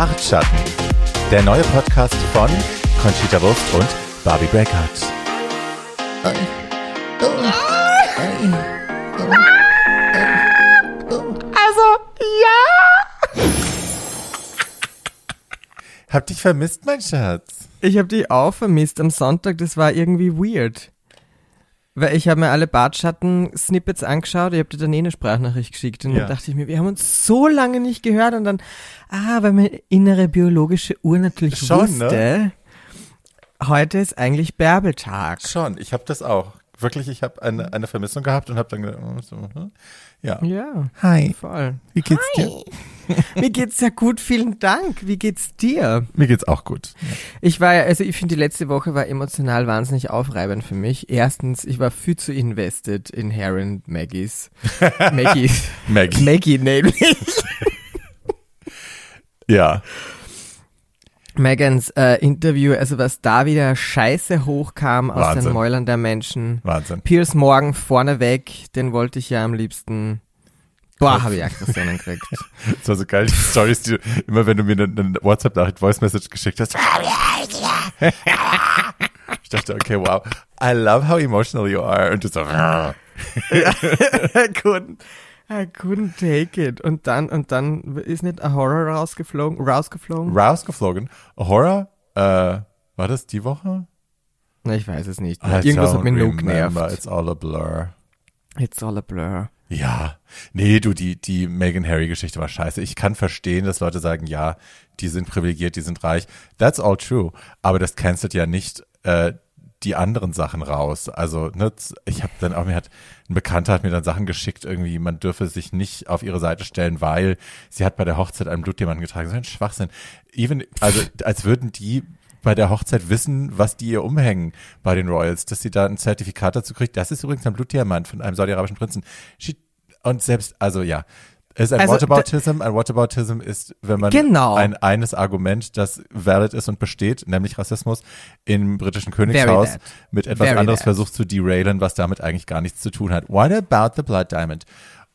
Bartschatten, der neue Podcast von Conchita Wurst und Barbie Breakout. Also, ja. Hab dich vermisst, mein Schatz. Ich habe dich auch vermisst am Sonntag, das war irgendwie weird. Weil ich habe mir alle Bartschatten-Snippets angeschaut, ich habe dir dann eh eine Sprachnachricht geschickt und Ja. dann dachte ich mir, wir haben uns so lange nicht gehört und dann, ah, weil meine innere biologische Uhr natürlich Schon, ne? wusste, heute ist eigentlich Bärbeltag. Schon, ich habe das auch. Wirklich, ich habe eine, eine Vermissung gehabt und habe dann gedacht, so, hm. Ja. Ja, Hi, voll. wie geht's dir? Mir geht's ja gut, vielen Dank. Wie geht's dir? Mir geht's auch gut. Ich war ja, also ich finde, die letzte Woche war emotional wahnsinnig aufreibend für mich. Erstens, ich war viel zu invested in Heron Maggies. Maggies. Maggie. Maggie nämlich. Ja, Megans äh, Interview, also was da wieder Scheiße hochkam aus Wahnsinn. den Mäulern der Menschen. Wahnsinn. Piers Morgan vorneweg, den wollte ich ja am liebsten. Boah, habe ich Aggressionen gekriegt. Das war so geil, die Stories, die immer wenn du mir eine, eine WhatsApp-Nachricht, Voice-Message geschickt hast. Ich dachte, okay, wow. I love how emotional you are. Und du so, I couldn't, I couldn't take it. Und dann, und dann ist nicht a Horror rausgeflogen, rausgeflogen? rausgeflogen. Horror, äh, war das die Woche? Na, ich weiß es nicht. I Irgendwas hat mich nur genervt. It's all a blur. It's all a blur. Ja, nee, du, die, die Meghan Harry Geschichte war scheiße. Ich kann verstehen, dass Leute sagen, ja, die sind privilegiert, die sind reich. That's all true. Aber das cancelt ja nicht äh, die anderen Sachen raus. Also, ne, ich habe dann auch, mir hat, ein Bekannter hat mir dann Sachen geschickt, irgendwie, man dürfe sich nicht auf ihre Seite stellen, weil sie hat bei der Hochzeit einen Blutdiamanten getragen. So ein Schwachsinn. Even, also, als würden die bei der Hochzeit wissen, was die ihr umhängen bei den Royals, dass sie da ein Zertifikat dazu kriegt. Das ist übrigens ein Blutdiamant von einem saudi-arabischen Prinzen. Und selbst, also ja, ist ein Also, Whataboutism. Ein Whataboutism ist, wenn man Genau. ein eines Argument, das valid ist und besteht, nämlich Rassismus, im britischen Königshaus mit etwas Very anderes bad. versucht zu derailen, was damit eigentlich gar nichts zu tun hat. What about the Blood Diamond?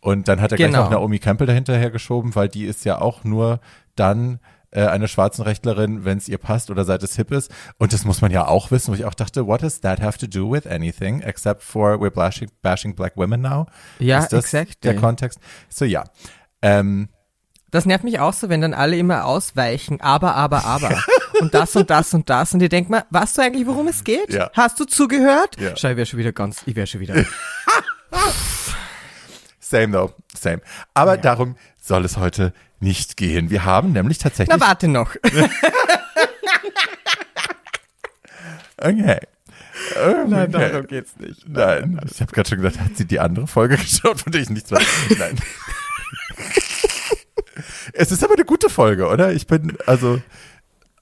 Und dann hat er gleich Genau. noch Naomi Campbell dahinterher geschoben, weil die ist ja auch nur dann äh, eine schwarzen Rechtlerin, wenn es ihr passt oder seit es hip ist. Und das muss man ja auch wissen, wo ich auch dachte, what does that have to do with anything except for we're bashing, bashing black women now? Ja, ist das exactly. der Kontext? So ja. Ähm, Das nervt mich auch so, wenn dann alle immer ausweichen, aber, aber, aber. und das und das und das. Und die denken mal, weißt du eigentlich, worum es geht? Ja. Hast du zugehört? Ja. Schau, ich wäre schon wieder ganz, ich wäre schon wieder. same though, same. Aber darum soll es heute nicht gehen. Wir haben nämlich tatsächlich. Na, warte noch. okay. Nein, Okay. darum geht's nicht. Nein, ich habe gerade schon gesagt, hat sie die andere Folge geschaut, von der ich nichts weiß. Nein. es ist aber eine gute Folge, oder? Ich bin, also,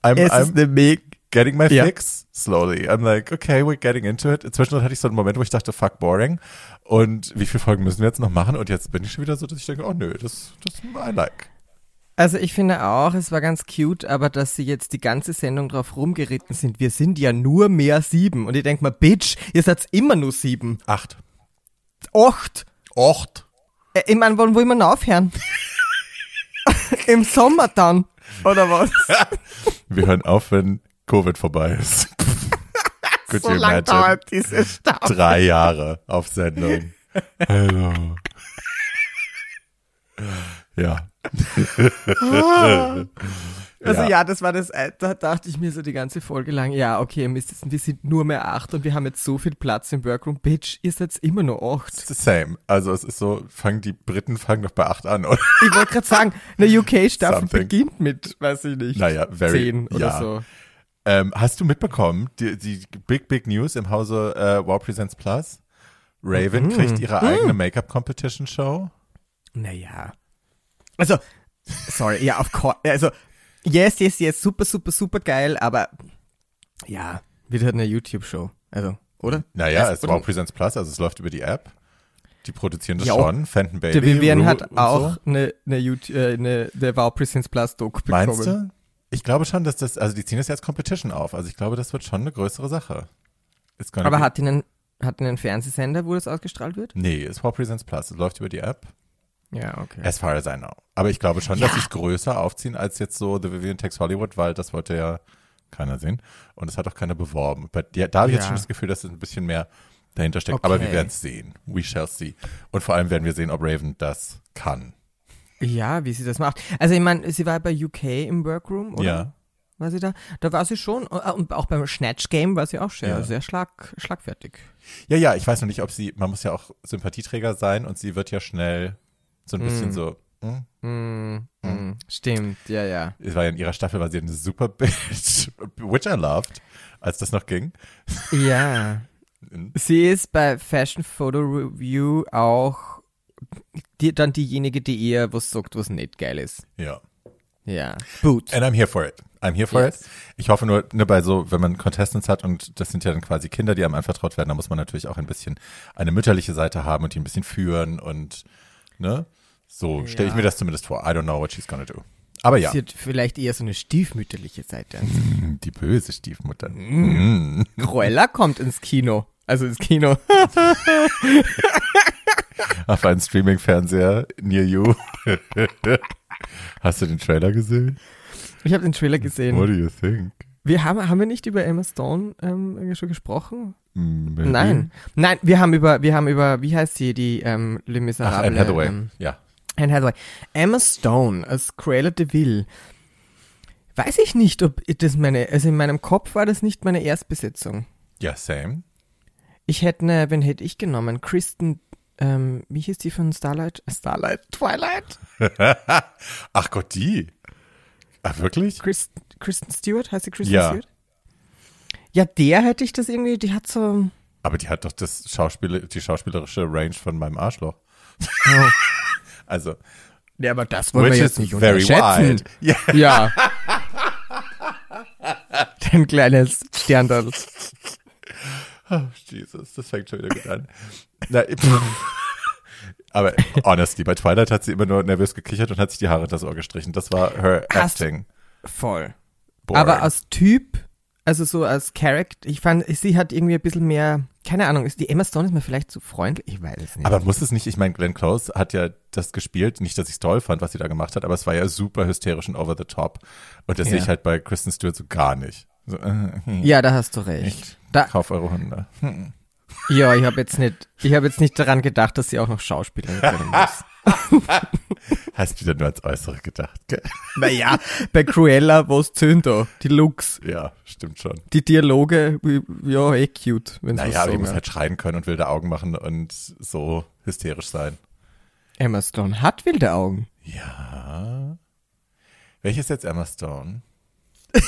I'm, Es I'm ist eine getting my Ja. fix slowly. I'm like, okay, we're getting into it. Zwischendurch hatte ich so einen Moment, wo ich dachte, fuck, boring. Und wie viele Folgen müssen wir jetzt noch machen? Und jetzt bin ich schon wieder so, dass ich denke, oh nö, das, das I like. Also ich finde auch, es war ganz cute, aber dass sie jetzt die ganze Sendung drauf rumgeritten sind, wir sind ja nur mehr sieben. Und ich denk mal, Bitch, ihr seid immer nur sieben. Acht. Acht. Acht. Äh, ich meine, wollen wir denn aufhören? Im Sommer dann. Oder was? Wir hören auf, wenn Covid vorbei ist. Could so you lang imagine? dauert diese Staffel. Drei Jahre auf Sendung. Hello. Ja. Also Ja. ja. das war das, äh, da dachte ich mir so die ganze Folge lang, ja, okay, Mist, wir sind nur mehr acht und wir haben jetzt so viel Platz im Workroom. Bitch, ihr seid immer nur acht. It's the same. Also es ist so, fangen die Briten fangen doch bei acht an, oder? Ich wollte gerade sagen, eine UK-Staffel beginnt mit, weiß ich nicht, Naja, very- zehn oder ja. so. Ähm, hast du mitbekommen, die, die Big Big News im Hause äh, Wow Presents Plus? Raven kriegt ihre eigene Make-up-Competition-Show. Naja. Also, sorry, ja, of course, also, yes, yes, yes, super, super, super geil, aber, ja, wird halt eine YouTube-Show, also, oder? Naja, Also, es Wow Presents Plus, also es läuft über die App. Die produzieren das Ja, schon, Fenton Baby. Der Vivian Rue hat auch So. eine, eine, YouTube, äh, eine der Wow Presents Plus Doku bekommen. Meinst du? Ich glaube schon, dass das, also die ziehen das als Competition auf. Also ich glaube, das wird schon eine größere Sache. Aber be- hat die einen, hat die einen Fernsehsender, wo das ausgestrahlt wird? Nee, es ist Wow Presents Plus. Es läuft über die App. Ja, okay. As far as I know. Aber ich glaube schon, Ja. dass sie es größer aufziehen als jetzt so The Vivian Takes Hollywood, weil das wollte ja keiner sehen. Und es hat auch keiner beworben. Ja, da habe ich jetzt Ja. schon das Gefühl, dass es ein bisschen mehr dahinter steckt. Aber wir Okay. werden es sehen. We shall see. Und vor allem werden wir sehen, ob Raven das kann. Ja, wie sie das macht. Also ich meine, sie war bei UK im Workroom, oder? Ja. War sie da? Da war sie schon, äh, und auch beim Snatch Game war sie auch sehr, Ja. sehr schlag, schlagfertig. Ja, ja, ich weiß noch nicht, ob sie, man muss ja auch Sympathieträger sein und sie wird ja schnell so ein bisschen Mm. so, hm, Mm, mm, stimmt, ja, ja. es war ja in ihrer Staffel, war sie eine super Bitch, which I loved, als das noch ging. Ja. Sie ist bei Fashion Photo Review auch die, dann diejenige, die eher was sagt, was nicht geil ist. Ja. Ja. Boots. And I'm here for it. I'm here for Yes. it. Ich hoffe nur, nur bei so, wenn man Contestants hat und das sind ja dann quasi Kinder, die einem anvertraut werden, da muss man natürlich auch ein bisschen eine mütterliche Seite haben und die ein bisschen führen und, ne? So stelle ich mir das zumindest vor. I don't know what she's gonna do. Aber ja, Sie hat vielleicht eher so eine stiefmütterliche Seite. die böse Stiefmutter. Mm. Cruella kommt ins Kino. Also ins Kino. Auf einen Streaming-Fernseher near you. Hast du den Trailer gesehen? Ich habe den Trailer gesehen. What do you think? Wir haben, haben wir nicht über Emma Stone ähm, schon gesprochen? Maybe? Nein. Nein, wir haben über, wir haben über, wie heißt sie, die ähm, Le Ach, Miserable? Anne Hathaway. Ähm, ja. Anne Hathaway. Emma Stone als Cruella de Vil. Weiß ich nicht, ob das meine, also in meinem Kopf war das nicht meine Erstbesetzung. Ja, same. Ich hätte ne, wen hätte ich genommen? Kristen, ähm, wie hieß die von Starlight? Starlight? Twilight? Ach Gott, die. Ach, wirklich? Kristen, Kristen Stewart? Heißt sie Kristen Ja. Stewart? Ja, der hätte ich das irgendwie, die hat so, Aber die hat doch das Schauspiel, die schauspielerische Range von meinem Arschloch. oh. Also, Ja, aber das wollen wir jetzt nicht unterschätzen. Ja. Ja. Dein kleines Sterndal. Oh, Jesus, das fängt schon wieder gut an. Na, aber honestly, bei Twilight hat sie immer nur nervös gekichert und hat sich die Haare in das Ohr gestrichen. Das war her Hast- acting. Voll. Boring. Aber als Typ, also so als Character, ich fand, sie hat irgendwie ein bisschen mehr, keine Ahnung, ist die Emma Stone ist mir vielleicht zu freundlich? Ich weiß es nicht. Aber muss es nicht, ich meine, Glenn Close hat ja das gespielt, nicht, dass ich es toll fand, was sie da gemacht hat, aber es war ja super hysterisch und over the top. Und das Ja. sehe ich halt bei Kristen Stewart so gar nicht. So, äh, ja, da hast du recht. ich Da, kauf eure Hunde. Hm. Ja, ich habe jetzt nicht, ich habe jetzt nicht daran gedacht, dass sie auch noch Schauspielerin werden muss. Hast wieder nur ans Äußere gedacht, gell? naja, bei Cruella, was zöhnt da? Die Looks, Ja, stimmt schon. die Dialoge, ja, eh cute, wenn Naja, aber die sagen muss halt schreien können und wilde Augen machen und so hysterisch sein. Emma Stone hat wilde Augen. Ja. Welches jetzt Emma Stone?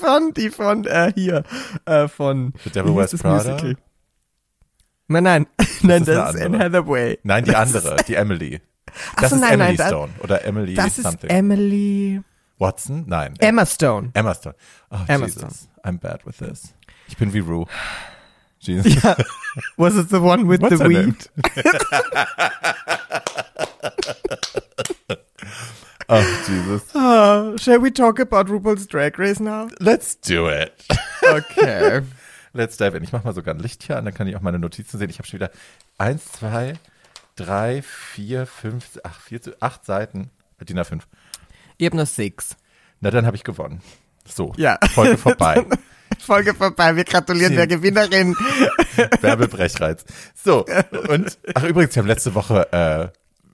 Die von, die von, äh, hier, äh, von. The Devil Wears das Prada? Musical? Nein, nein, nein, ist das ist Anne. Hathaway. Nein, die Das andere, die Emily. Das so, ist nein, Emily nein, das- Stone oder Emily Das ist something. Emily. Watson? Nein. Emma Stone. Emma Stone. Oh, Emma Jesus. I'm bad with this. Ich bin wie Rue. Jesus. Ja. Was it the one with What's the weed? Oh, Jesus. Oh, shall we talk about RuPaul's Drag Race now? Let's do it. Okay. Let's dive in. Ich mache mal sogar ein Licht hier an, dann kann ich auch meine Notizen sehen. Ich habe schon wieder eins, zwei, drei, vier, fünf, ach, vier, acht Seiten. DIN A5. ich hab nur sechs. Na, dann habe ich gewonnen. So, Ja. Folge vorbei. Folge vorbei. Wir gratulieren der Gewinnerin. Werbebrechreiz. So, und, ach übrigens, wir haben letzte Woche äh,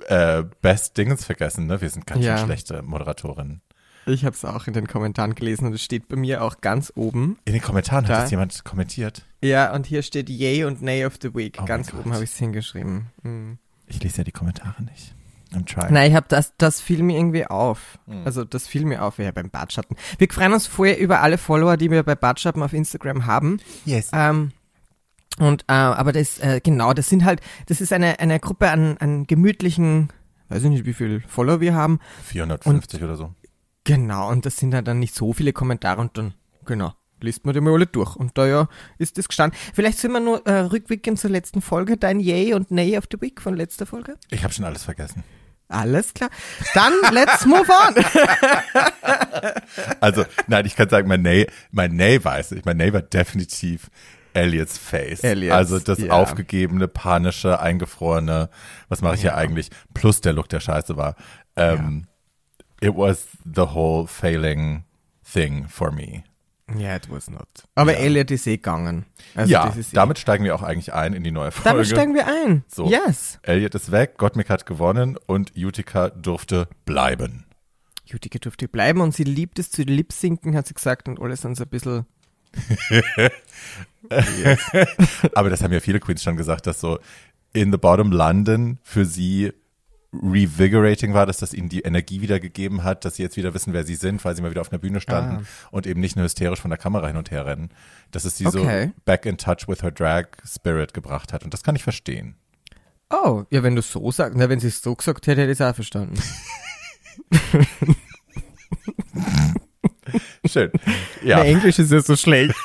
äh, Best Dingens vergessen, ne? Wir sind ganz Ja. schön schlechte Moderatorinnen. Ich habe es auch in den Kommentaren gelesen und es steht bei mir auch ganz oben. In den Kommentaren Da. hat das jemand kommentiert. Ja, und hier steht Yay und Nay of the Week. Oh ganz oben habe ich es hingeschrieben. Mhm. Ich lese ja die Kommentare nicht. I'm trying. Nein, ich habe das, das fiel mir irgendwie auf. Hm. Also das fiel mir auf, ja, beim Bartschatten. Wir freuen uns vorher über alle Follower, die wir bei Bartschatten auf Instagram haben. Yes. Ähm, und äh, aber das äh, genau, das sind halt, das ist eine eine Gruppe an, an gemütlichen, weiß ich nicht, wie viel Follower wir haben. 450 oder so. Genau, und das sind halt dann nicht so viele Kommentare und dann genau liest man die mal alle durch. Und da ja ist das gestanden. Vielleicht sollen wir nur äh, rückblicken zur letzten Folge, dein Yay und Nay of the Week von letzter Folge. Ich habe schon alles vergessen. Alles klar. Dann let's move on. Also, nein, ich kann sagen, mein Nay, mein Nay weiß ich. Mein Nay war definitiv Elliot's Face. Elliot's, also das ja. aufgegebene, panische, eingefrorene, was mache ich hier eigentlich? Plus der Look, der scheiße war. Ähm, It was the whole failing thing for me. Ja, it was not. Aber Elliot ist eh gegangen. Also ja, eh- damit steigen wir auch eigentlich ein in die neue Folge. Damit steigen wir ein. So. Yes. Elliot ist weg, Gottmik hat gewonnen und Utica durfte bleiben. Jutika durfte bleiben und sie liebt es zu lip-sinken, hat sie gesagt, und alles dann so ein bisschen. Aber das haben ja viele Queens schon gesagt, dass so in the bottom London für sie revigorating war, dass das ihnen die Energie wiedergegeben hat, dass sie jetzt wieder wissen, wer sie sind, weil sie mal wieder auf einer Bühne standen Ah. und eben nicht nur hysterisch von der Kamera hin und her rennen. Dass es sie Okay. so back in touch with her drag spirit gebracht hat. Und das kann ich verstehen. Oh, ja, wenn du es so sagst, na, wenn sie es so gesagt hätte, hätte ich es auch verstanden. Schön. Ja. Mein Englisch ist ja so schlecht.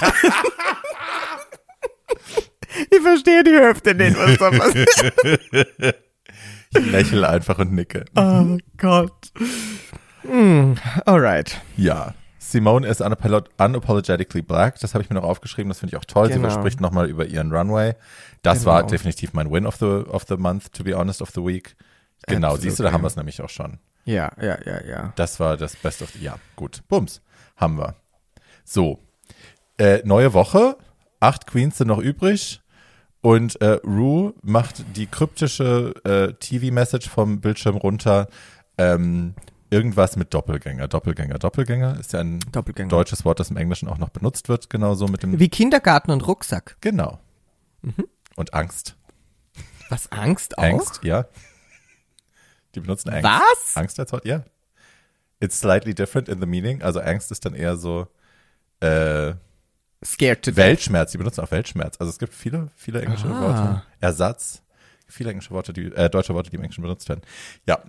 ich verstehe die Hälfte nicht, was da passiert. Ich lächle einfach und nicke. Oh Gott. Mm, alright. Ja. Simone ist unapolo- unapologetically black. Das habe ich mir noch aufgeschrieben. Das finde ich auch toll. Genau. Sie spricht nochmal über ihren Runway. Das Genau. war definitiv mein Win of the, of the month, to be honest, of the week. Genau, Absolutely. siehst du, da haben wir es nämlich auch schon. Ja, ja, ja, ja. Das war das Best of the, ja, gut. Bums. Haben wir. So. Äh, neue Woche. Acht Queens sind noch übrig. Und äh, Rue macht die kryptische äh, TV-Message vom Bildschirm runter. Ähm, irgendwas mit Doppelgänger. Doppelgänger. Doppelgänger ist ja ein deutsches Wort, das im Englischen auch noch benutzt wird. Genauso mit dem. Wie Kindergarten und Rucksack. Genau. Mhm. Und Angst. Was, Angst auch? Angst, ja. Die benutzen Angst. Was? Angst als Wort, ja. It's slightly different in the meaning. Also Angst ist dann eher so äh, Scared to death. Weltschmerz. Die benutzen auch Weltschmerz. Also es gibt viele, viele englische Ah. Worte. Ersatz. Viele englische Worte, die, äh, deutsche Worte, die im Englischen benutzt werden. Ja.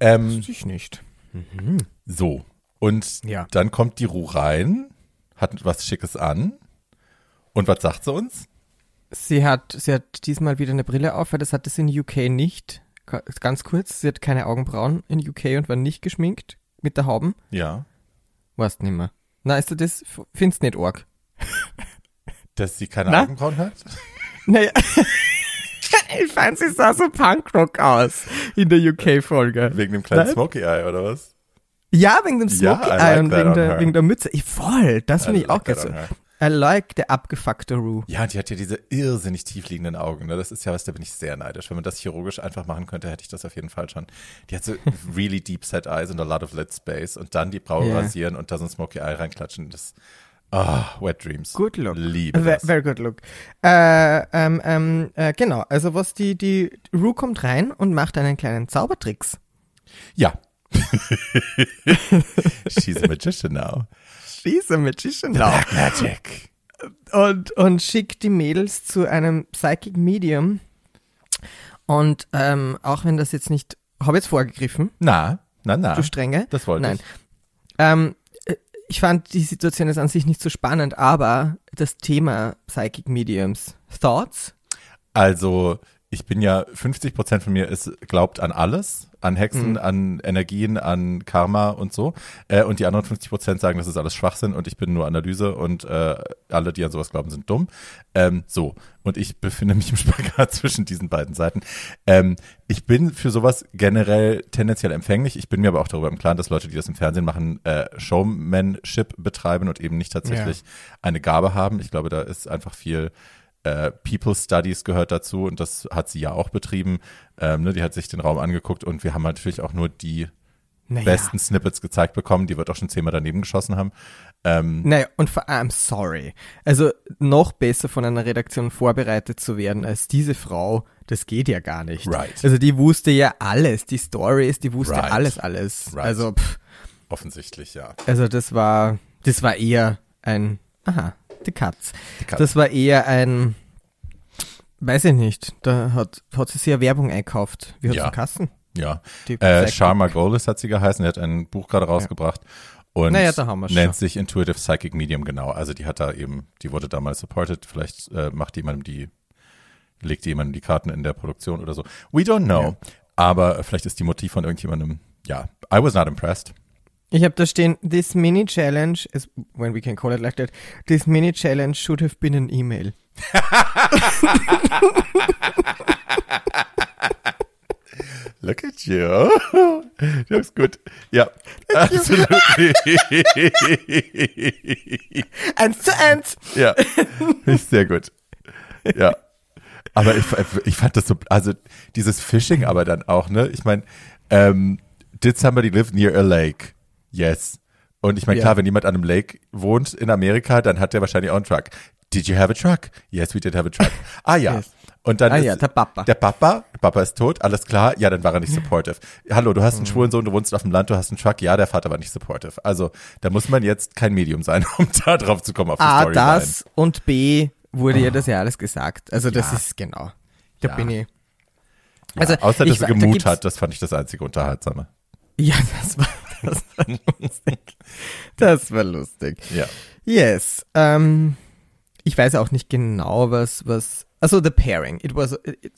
Ähm, Wusste ich nicht. so. Und Ja. dann kommt die Ruh rein, hat was Schickes an. Und was sagt sie uns? Sie hat, sie hat diesmal wieder eine Brille auf, weil das hat es in UK nicht. Ganz kurz, sie hat keine Augenbrauen in UK und war nicht geschminkt mit der Hauben. Ja. Weißt nicht mehr. Na, ist du das, findest nicht arg? Dass sie keine Na? Augenbrauen hat? Naja, ich fand, sie sah so Punkrock aus in der UK-Folge. Wegen dem kleinen Nein? Smokey Eye, oder was? Ja, wegen dem Ja, Smoky I Eye like und wegen der, wegen der Mütze. Ich, voll, das finde ich auch like that geil. I like der abgefuckte Rue. Ja, die hat ja diese irrsinnig tiefliegenden Augen. Ne? Das ist ja was, da bin ich sehr neidisch. Wenn man das chirurgisch einfach machen könnte, hätte ich das auf jeden Fall schon. Die hat so really deep set eyes and a lot of lid space und dann die Braue Ja. rasieren und da so ein Smoky Eye reinklatschen. Das, ah, Wet Dreams. Good look. Liebe Very, das. very good look. Äh, ähm, ähm, äh, genau, also was die, die Rue kommt rein und macht einen kleinen Zaubertricks. Ja. She's a magician now. She's a magician now. Black Magic. und, und schickt die Mädels zu einem Psychic Medium. Und ähm, auch wenn das jetzt nicht, habe jetzt vorgegriffen, Na, na, na. du Strenge. Das wollte Nein. ich. Ähm, äh, ich fand die Situation ist an sich nicht so spannend, aber das Thema Psychic Mediums. Thoughts? Also, ich bin ja, 50 Prozent von mir ist, glaubt an alles, an Hexen, Mhm. an Energien, an Karma und so. Äh, und die anderen 50 Prozent sagen, das ist alles Schwachsinn und ich bin nur Analyse und äh, alle, die an sowas glauben, sind dumm. Ähm, so. Und ich befinde mich im Spagat zwischen diesen beiden Seiten. Ähm, ich bin für sowas generell tendenziell empfänglich. Ich bin mir aber auch darüber im Klaren, dass Leute, die das im Fernsehen machen, äh, Showmanship betreiben und eben nicht tatsächlich eine Gabe haben. Ich glaube, da ist einfach viel äh, People Studies gehört dazu und das hat sie ja auch betrieben. Ähm, ne, die hat sich den Raum angeguckt und wir haben natürlich auch nur die Naja. besten Snippets gezeigt bekommen, die wird auch schon zehnmal daneben geschossen haben. Ähm, Naja, und vor allem, sorry. Also noch besser von einer Redaktion vorbereitet zu werden als diese Frau, das geht ja gar nicht. Right. Also die wusste ja alles, die Stories, die wusste Right. alles, alles. Right. Also, pff, offensichtlich, ja. also das war, das war eher ein, aha, die Katz. Die Katz. Das war eher ein, weiß ich nicht, da hat, hat sie sich ja Werbung einkauft. Wie hat Ja. sie Kassen? Ja. Äh, Sharma Golis hat sie geheißen, die hat ein Buch gerade rausgebracht und Naja, nennt sich Intuitive Psychic Medium, genau. Also die hat da eben, die wurde damals supported, vielleicht äh, macht jemandem die, legt jemandem die Karten in der Produktion oder so. We don't know. Ja. Aber vielleicht ist die Motiv von irgendjemandem, ja, I was not impressed. Ich habe da stehen, this mini challenge, is, when we can call it like that, this mini challenge should have been an email. Look at you. Du bist gut. Ja, absolut. Eins zu eins. ja, ist sehr gut. Ja. Aber ich, ich fand das so, also dieses Fishing aber dann auch, ne? Ich meine, ähm, did somebody live near a lake? Yes. Und ich meine, Ja. klar, wenn jemand an einem Lake wohnt in Amerika, dann hat der wahrscheinlich auch einen Truck. Did you have a truck? Yes, we did have a truck. Ah ja. Yes. Und dann Ah ist, ja, der Papa. Der Papa, Papa ist tot, alles klar. Ja, dann war er nicht supportive. Hallo, du hast Mhm. einen schwulen Sohn, du wohnst auf dem Land, du hast einen Truck. Ja, der Vater war nicht supportive. Also, da muss man jetzt kein Medium sein, um da drauf zu kommen auf die A, Storyline. das und B, wurde ja das ja alles gesagt. Also das Ja. ist genau. Da Ja. bin ich. Ja, Also, außer, ich dass er wa- da Gemut gibt's- hat, das fand ich das einzige Unterhaltsame. Ja, das war, das war lustig. Das war lustig. Ja. Yes. Ähm, ich weiß auch nicht genau, was, was. Also the pairing. It was it,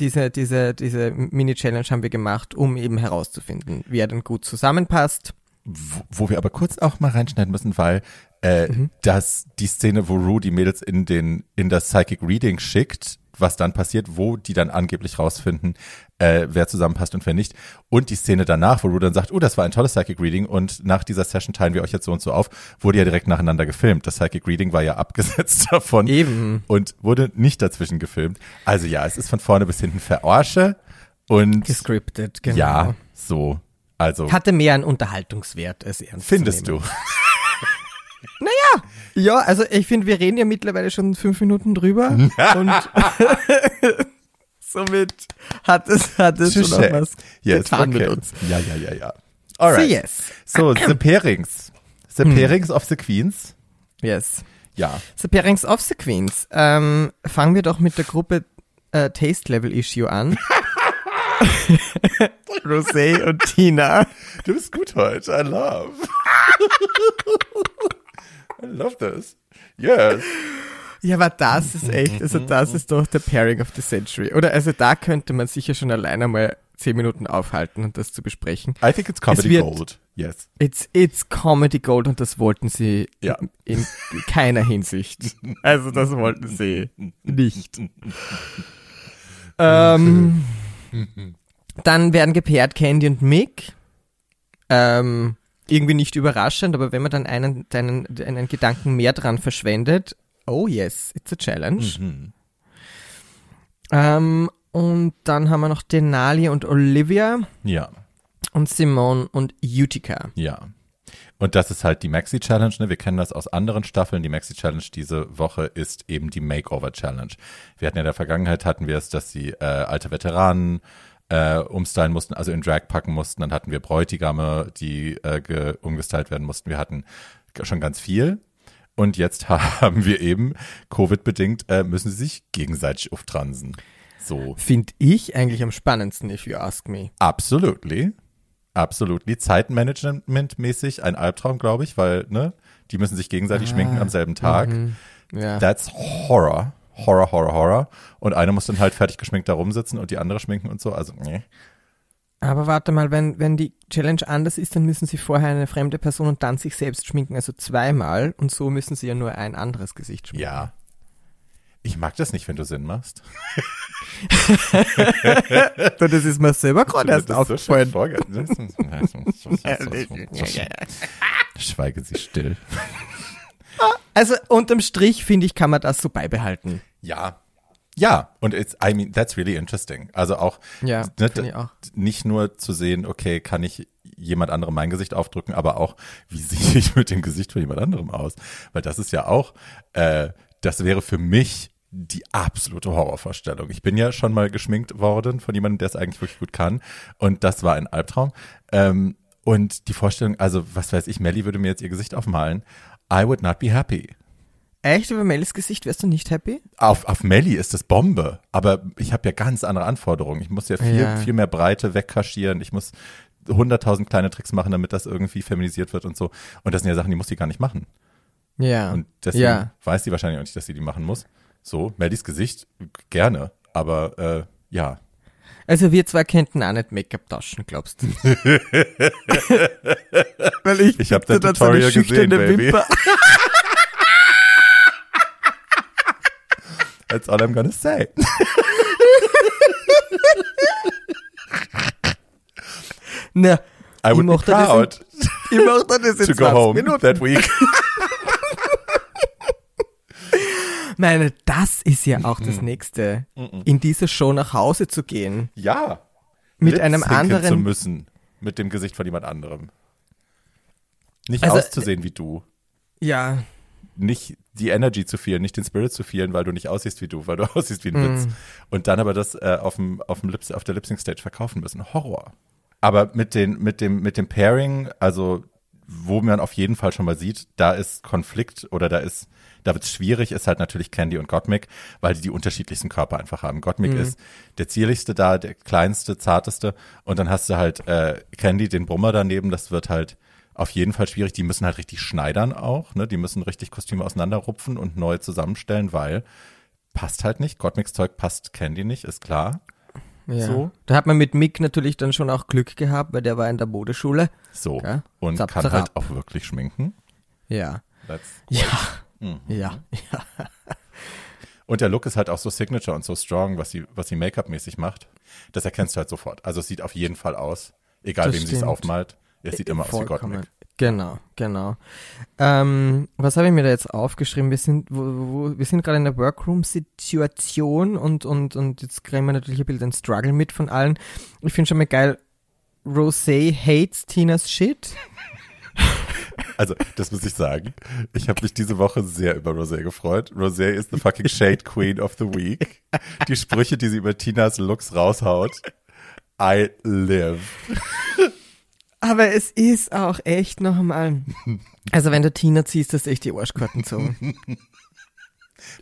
diese, diese, diese Mini-Challenge haben wir gemacht, um eben herauszufinden, wer denn gut zusammenpasst. Wo, wo wir aber kurz auch mal reinschneiden müssen, weil äh, Mhm. dass die Szene, wo Rue die Mädels in den in das Psychic Reading schickt, was dann passiert, wo die dann angeblich rausfinden, äh, wer zusammenpasst und wer nicht. Und die Szene danach, wo Rue dann sagt, oh, das war ein tolles Psychic Reading und nach dieser Session teilen wir euch jetzt so und so auf, wurde ja direkt nacheinander gefilmt. Das Psychic Reading war ja abgesetzt davon Eben. und wurde nicht dazwischen gefilmt. Also ja, es ist von vorne bis hinten Verarsche und Gescriptet, genau. ja, so. Also Hatte mehr einen Unterhaltungswert als ernst findest zu nehmen. Ja, also ich finde, wir reden ja mittlerweile schon fünf Minuten drüber und somit hat es, hat es schon auch was Yes, getan okay. mit uns. Ja, ja, ja, ja. Alright. So, yes. So, The Pairings. The Hm. Pairings of the Queens. Yes. Ja. The Pairings of the Queens. Ähm, fangen wir doch mit der Gruppe äh, Taste Level Issue an. Rosé und Tina. Du bist gut heute. I love. I love this. Yes. Ja, aber das ist echt, also das ist doch der Pairing of the Century. Oder also da könnte man sicher schon alleine mal zehn Minuten aufhalten und das zu besprechen. I think it's Comedy wird- Gold. Yes. It's, it's Comedy Gold und das wollten sie Ja. in, in keiner Hinsicht. Also das wollten sie nicht. ähm, dann werden gepaart Candy und Mick. Ähm, irgendwie nicht überraschend, aber wenn man dann einen, einen, einen Gedanken mehr dran verschwendet, oh yes, it's a challenge. Mhm. Ähm, und dann haben wir noch Denali und Olivia Ja. und Simone und Utica. Ja. Und das ist halt die Maxi Challenge, ne? Wir kennen das aus anderen Staffeln. Die Maxi Challenge diese Woche ist eben die Makeover Challenge. Wir hatten ja in der Vergangenheit hatten wir es, dass sie äh, alte Veteranen äh, umstylen mussten, also in Drag packen mussten. Dann hatten wir Bräutigame, die äh, ge umgestylt werden mussten. Wir hatten schon ganz viel. Und jetzt haben wir eben, Covid-bedingt, äh, müssen sie sich gegenseitig auftransen. So. Finde ich eigentlich am spannendsten, if you ask me. Absolutely. Absolutely. Zeitmanagement-mäßig ein Albtraum, glaube ich, weil, ne, die müssen sich gegenseitig schminken am selben Tag. Ja. That's horror. Horror, Horror, Horror. Und eine muss dann halt fertig geschminkt da rumsitzen und die andere schminken und so. Also, nee. Aber warte mal, wenn, wenn die Challenge anders ist, dann müssen sie vorher eine fremde Person und dann sich selbst schminken, also zweimal. Und so müssen sie ja nur ein anderes Gesicht schminken. Ja. Ich mag das nicht, wenn du Sinn machst. So, das ist mir selber gerade erst so aufgefallen. schön Schweige sie still. Also unterm Strich, finde ich, kann man das so beibehalten. Ja. Ja, und it's, I mean, that's really interesting. Also auch, Ja, ich auch. nicht nur zu sehen, okay, kann ich jemand anderem mein Gesicht aufdrücken, aber auch, wie sehe ich mit dem Gesicht von jemand anderem aus? Weil das ist ja auch, äh, das wäre für mich die absolute Horrorvorstellung. Ich bin ja schon mal geschminkt worden von jemandem, der es eigentlich wirklich gut kann. Und das war ein Albtraum. Ähm, und die Vorstellung, also was weiß ich, Melly würde mir jetzt ihr Gesicht aufmalen. I would not be happy. Echt, über Melis Gesicht wärst du nicht happy? Auf, auf Melly ist das Bombe, aber ich habe ja ganz andere Anforderungen. Ich muss ja viel, Ja. viel mehr Breite wegkaschieren. Ich muss hunderttausend kleine Tricks machen, damit das irgendwie feminisiert wird und so. Und das sind ja Sachen, die muss die gar nicht machen. Ja. Und deswegen ja. weiß sie wahrscheinlich auch nicht, dass sie die machen muss. So, Mellys Gesicht, gerne. Aber äh, ja, Also wir zwei könnten auch nicht Make-up tauschen, glaubst du? Weil ich, Ich hab krieg dein dann so eine Tutorial gesehen, schüchterne Baby. Wimper. That's all I'm gonna say. Na, I ich would be mach dir das in- proud Ich mach dir das in to go 20 home Minuten. that week. Meine, das ist ja auch das Nächste. In dieser Show nach Hause zu gehen. Ja. Mit einem Lip-syncen zu anderen- müssen. Mit dem Gesicht von jemand anderem. Nicht Also, auszusehen wie du. Ja, Nicht die Energy zu fehlen, nicht den Spirit zu fehlen, weil du nicht aussiehst wie du, weil du aussiehst wie ein Mhm. Witz. Und dann aber das äh, auf, dem, auf, dem Lips, auf der Lip-Sync-Stage verkaufen müssen. Horror. Aber mit, den, mit, dem, mit dem Pairing, also wo man auf jeden Fall schon mal sieht, da ist Konflikt oder da ist, da wird es schwierig, ist halt natürlich Candy und Gottmik, weil die die unterschiedlichsten Körper einfach haben. Gottmik ist der zierlichste da, der kleinste, zarteste und dann hast du halt äh, Candy, den Brummer daneben, das wird halt auf jeden Fall schwierig. Die müssen halt richtig schneidern auch, ne? Die müssen richtig Kostüme auseinanderrupfen und neu zusammenstellen, weil passt halt nicht. Gottmiks Zeug passt Candy nicht, ist klar. ja. So. Da hat man mit Mick natürlich dann schon auch Glück gehabt, weil der war in der Modeschule. So. Ja. Und Zap, kann halt auch wirklich schminken. Ja. Ja. Mhm. Ja. Ja. Und der Look ist halt auch so signature und so strong, was sie, was sie Make-up-mäßig macht. Das erkennst du halt sofort. Also es sieht auf jeden Fall aus, egal Das wem sie es aufmalt. Es sieht immer aus wie Vollkommen. Gottmik. Genau, genau. Ähm, was habe ich mir da jetzt aufgeschrieben? Wir sind, wo, wo, wir sind gerade in der Workroom-Situation und, und, und jetzt kriegen wir natürlich ein bisschen den Struggle mit von allen. Ich finde schon mal geil, Rosé hates Tinas Shit. Also, das muss ich sagen. Ich habe mich diese Woche sehr über Rosé gefreut. Rosé ist the fucking Shade Queen of the Week. Die Sprüche, die sie über Tinas Looks raushaut. I live. Aber es ist auch echt nochmal. Also wenn du Tina ziehst, das ist echt die Arschkarten so.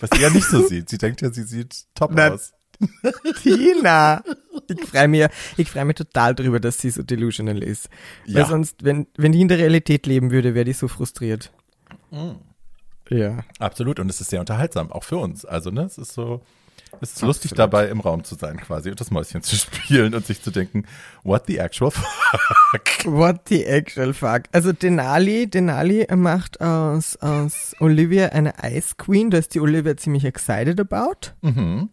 Was sie ja nicht so sieht. Sie denkt ja, sie sieht top Na, aus. Tina! Ich freue mich, ich freu mich total drüber, dass sie so delusional ist. Ja. Weil sonst, wenn, wenn die in der Realität leben würde, wäre die so frustriert. Ja. Absolut. Und es ist sehr unterhaltsam, auch für uns. Also, ne, es ist so, es ist lustig dabei, im Raum zu sein quasi und das Mäuschen zu spielen und sich zu denken, what the actual fuck? What the actual fuck? Also Denali, Denali macht aus, aus Olivia eine Ice Queen, da ist die Olivia ziemlich excited about. Mhm.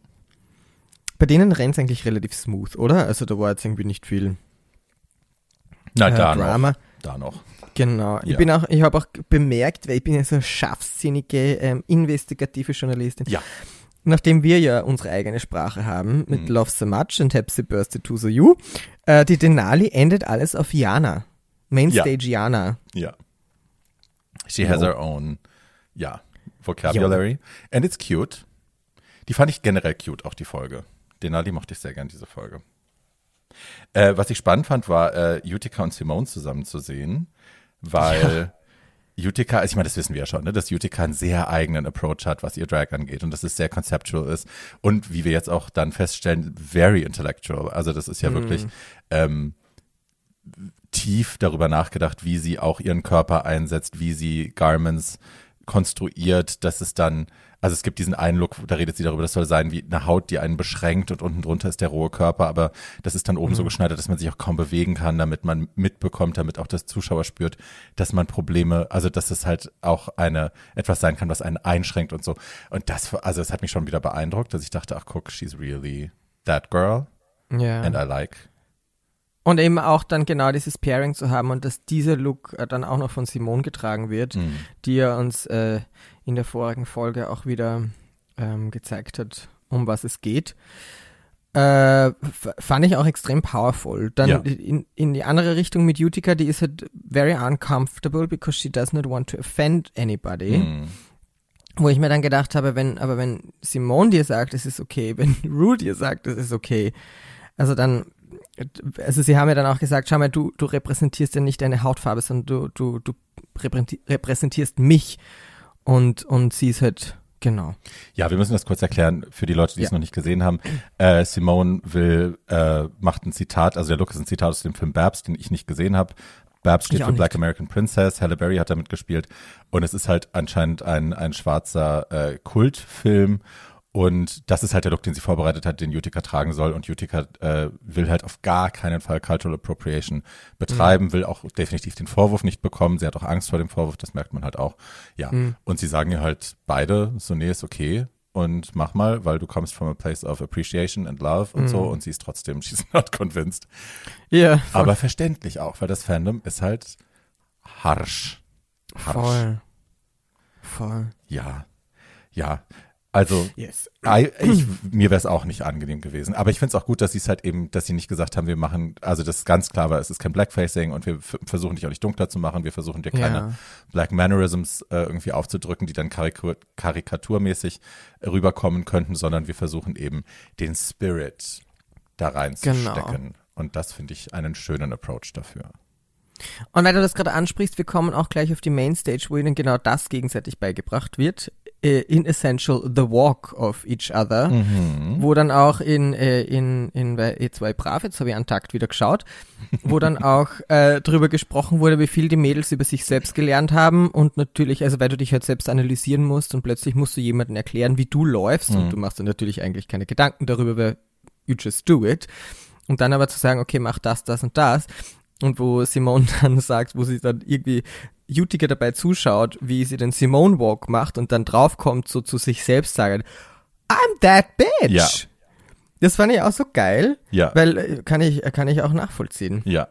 Bei denen rennt es eigentlich relativ smooth, oder? Also da war jetzt irgendwie nicht viel Na, äh, da Drama. noch. Da noch. Genau. Ich Ja. bin auch, ich habe auch bemerkt, weil ich bin ja so eine scharfsinnige, ähm, investigative Journalistin. Ja. Nachdem wir ja unsere eigene Sprache haben mit Mhm. Love so much and Happy Birthday to so you, äh, die Denali endet alles auf Jana. Mainstage Jana. Ja. She has Jo. her own, ja, vocabulary. And it's cute. Die fand ich generell cute, auch die Folge. Denali mochte ich sehr gern, diese Folge. Äh, was ich spannend fand, war äh, Utica und Simone zusammen zu sehen, weil Utica, also ich meine, das wissen wir ja schon, ne, dass Utica einen sehr eigenen Approach hat, was ihr Drag angeht und dass es sehr conceptual ist und wie wir jetzt auch dann feststellen, very intellectual. Also das ist ja wirklich ähm, tief darüber nachgedacht, wie sie auch ihren Körper einsetzt, wie sie Garments konstruiert, dass es dann, also es gibt diesen einen Look, da redet sie darüber, das soll sein wie eine Haut, die einen beschränkt und unten drunter ist der rohe Körper, aber das ist dann oben so geschneidert, dass man sich auch kaum bewegen kann, damit man mitbekommt, damit auch das Zuschauer spürt, dass man Probleme, also dass es halt auch eine, etwas sein kann, was einen einschränkt und so. Und das, also es hat mich schon wieder beeindruckt, dass ich dachte, ach guck, she's really that girl Ja. and I like. Und eben auch dann genau dieses Pairing zu haben und dass dieser Look äh, dann auch noch von Simone getragen wird, Mhm. die ja uns äh, in der vorigen Folge auch wieder ähm, gezeigt hat, um was es geht. Äh, fand ich auch extrem powerful. Dann Ja. in, in die andere Richtung mit Utica, die ist halt very uncomfortable because she does not want to offend anybody. Mhm. Wo ich mir dann gedacht habe, wenn, aber wenn Simone dir sagt, es ist okay, wenn Rue dir sagt, es ist okay, also dann, also sie haben ja dann auch gesagt, schau mal, du, du repräsentierst ja nicht deine Hautfarbe, sondern du, du, du repräsenti- repräsentierst mich und, und sie ist halt, genau. Ja, wir müssen das kurz erklären für die Leute, die es Ja. noch nicht gesehen haben. Äh, Simone will, äh, macht ein Zitat, also der Look ist ein Zitat aus dem Film Babs, den ich nicht gesehen habe. Babs steht für Black. American Princess, Halle Berry hat da mitgespielt und es ist halt anscheinend ein, ein schwarzer äh, Kultfilm Und das ist halt der Look, den sie vorbereitet hat, den Utica tragen soll. Und Utica äh, will halt auf gar keinen Fall Cultural Appropriation betreiben, mhm. will auch definitiv den Vorwurf nicht bekommen. Sie hat auch Angst vor dem Vorwurf, das merkt man halt auch. Ja. Mhm. Und sie sagen ihr halt beide, so nee, ist okay. Und mach mal, weil du kommst from a place of appreciation and love und mhm. so. Und sie ist trotzdem, she's not convinced. Ja. Yeah, Aber verständlich auch, weil das Fandom ist halt harsch. harsch. Voll. Voll. Ja. Ja. Also yes. ich, mir wäre es auch nicht angenehm gewesen. Aber ich finde es auch gut, dass sie es halt eben, dass sie nicht gesagt haben, wir machen, also das ist ganz klar war, es ist kein Blackfacing und wir versuchen dich auch nicht dunkler zu machen, wir versuchen dir keine ja. Black Mannerisms äh, irgendwie aufzudrücken, die dann Karikatur, karikaturmäßig rüberkommen könnten, sondern wir versuchen eben den Spirit da reinzustecken. Genau. Und das finde ich einen schönen Approach dafür. Und weil du das gerade ansprichst, wir kommen auch gleich auf die Mainstage, wo ihnen genau das gegenseitig beigebracht wird. Äh, in Essential The Walk of Each Other, mhm. wo dann auch in, äh, in, in bei E2 Brav, jetzt habe ich einen Takt wieder geschaut, wo dann auch äh, drüber gesprochen wurde, wie viel die Mädels über sich selbst gelernt haben und natürlich, also weil du dich halt selbst analysieren musst und plötzlich musst du jemandem erklären, wie du läufst mhm. und du machst dann natürlich eigentlich keine Gedanken darüber, weil you just do it. Und dann aber zu sagen, okay, mach das, das und das. Und wo Simone dann sagt, wo sie dann irgendwie Utica dabei zuschaut, wie sie den Simone Walk macht und dann draufkommt, so zu sich selbst sagt, I'm that bitch. Ja. Das fand ich auch so geil. Ja. Weil äh, kann ich, kann ich auch nachvollziehen. Ja.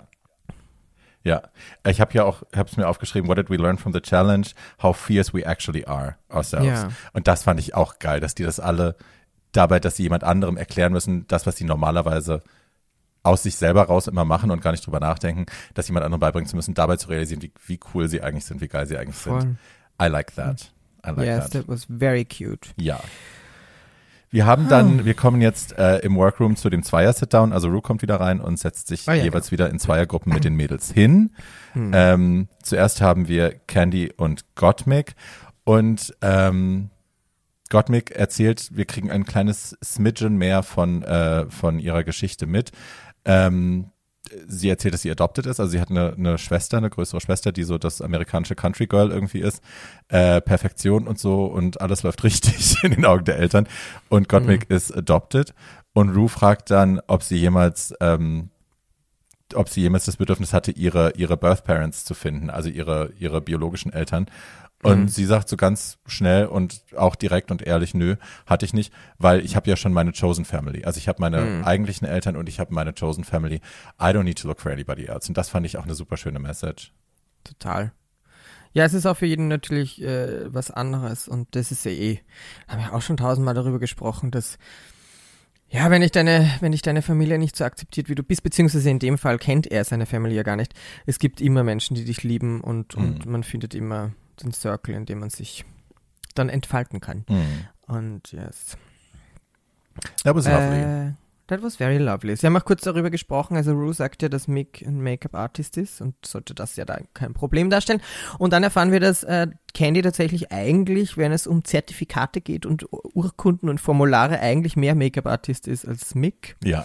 Ja, ich habe ja auch, habe es mir aufgeschrieben, what did we learn from the challenge? How fierce we actually are ourselves. Ja. Und das fand ich auch geil, dass die das alle dabei, dass sie jemand anderem erklären müssen, das, was sie normalerweise aus sich selber raus immer machen und gar nicht drüber nachdenken, dass jemand anderem beibringen zu müssen, dabei zu realisieren, wie, wie cool sie eigentlich sind, wie geil sie eigentlich Voll. sind. I like that. I like yes, that. that was very cute. Ja. Wir haben dann, wir kommen jetzt äh, im Workroom zu dem Zweier-Sit-Down. Also Rue kommt wieder rein und setzt sich oh, ja, jeweils ja. wieder in Zweiergruppen mit den Mädels hin. Hm. Ähm, zuerst haben wir Candy und Gottmik und ähm, Gottmik erzählt, wir kriegen ein kleines Smidgen mehr von, äh, von ihrer Geschichte mit. Ähm, sie erzählt, dass sie adopted ist. Also sie hat eine, eine Schwester, eine größere Schwester, die so das amerikanische Country Girl irgendwie ist. Äh, Perfektion und so und alles läuft richtig in den Augen der Eltern. Und Gottmik mhm. ist adopted. Und Rue fragt dann, ob sie jemals, ähm, ob sie jemals das Bedürfnis hatte, ihre, ihre Birth Parents zu finden, also ihre, ihre biologischen Eltern. Und mhm. sie sagt so ganz schnell und auch direkt und ehrlich, nö, hatte ich nicht, weil ich habe ja schon meine Chosen Family. Also ich habe meine mhm. eigentlichen Eltern und ich habe meine Chosen Family. I don't need to look for anybody else. Und das fand ich auch eine super schöne Message. Total. Ja, es ist auch für jeden natürlich äh, was anderes und das ist ja eh, haben wir auch schon tausendmal darüber gesprochen, dass ja, wenn ich deine, wenn ich deine Familie nicht so akzeptiert, wie du bist, beziehungsweise in dem Fall kennt er seine Familie ja gar nicht. Es gibt immer Menschen, die dich lieben und, mhm. und man findet immer den Circle, in dem man sich dann entfalten kann. Mhm. Und yes. That was lovely. Äh, that was very lovely. Sie haben auch kurz darüber gesprochen, also Rue sagt ja, dass Mick ein Make-up-Artist ist und sollte das ja da kein Problem darstellen. Und dann erfahren wir, dass äh, Candy tatsächlich eigentlich, wenn es um Zertifikate geht und Urkunden und Formulare, eigentlich mehr Make-up-Artist ist als Mick. Ja.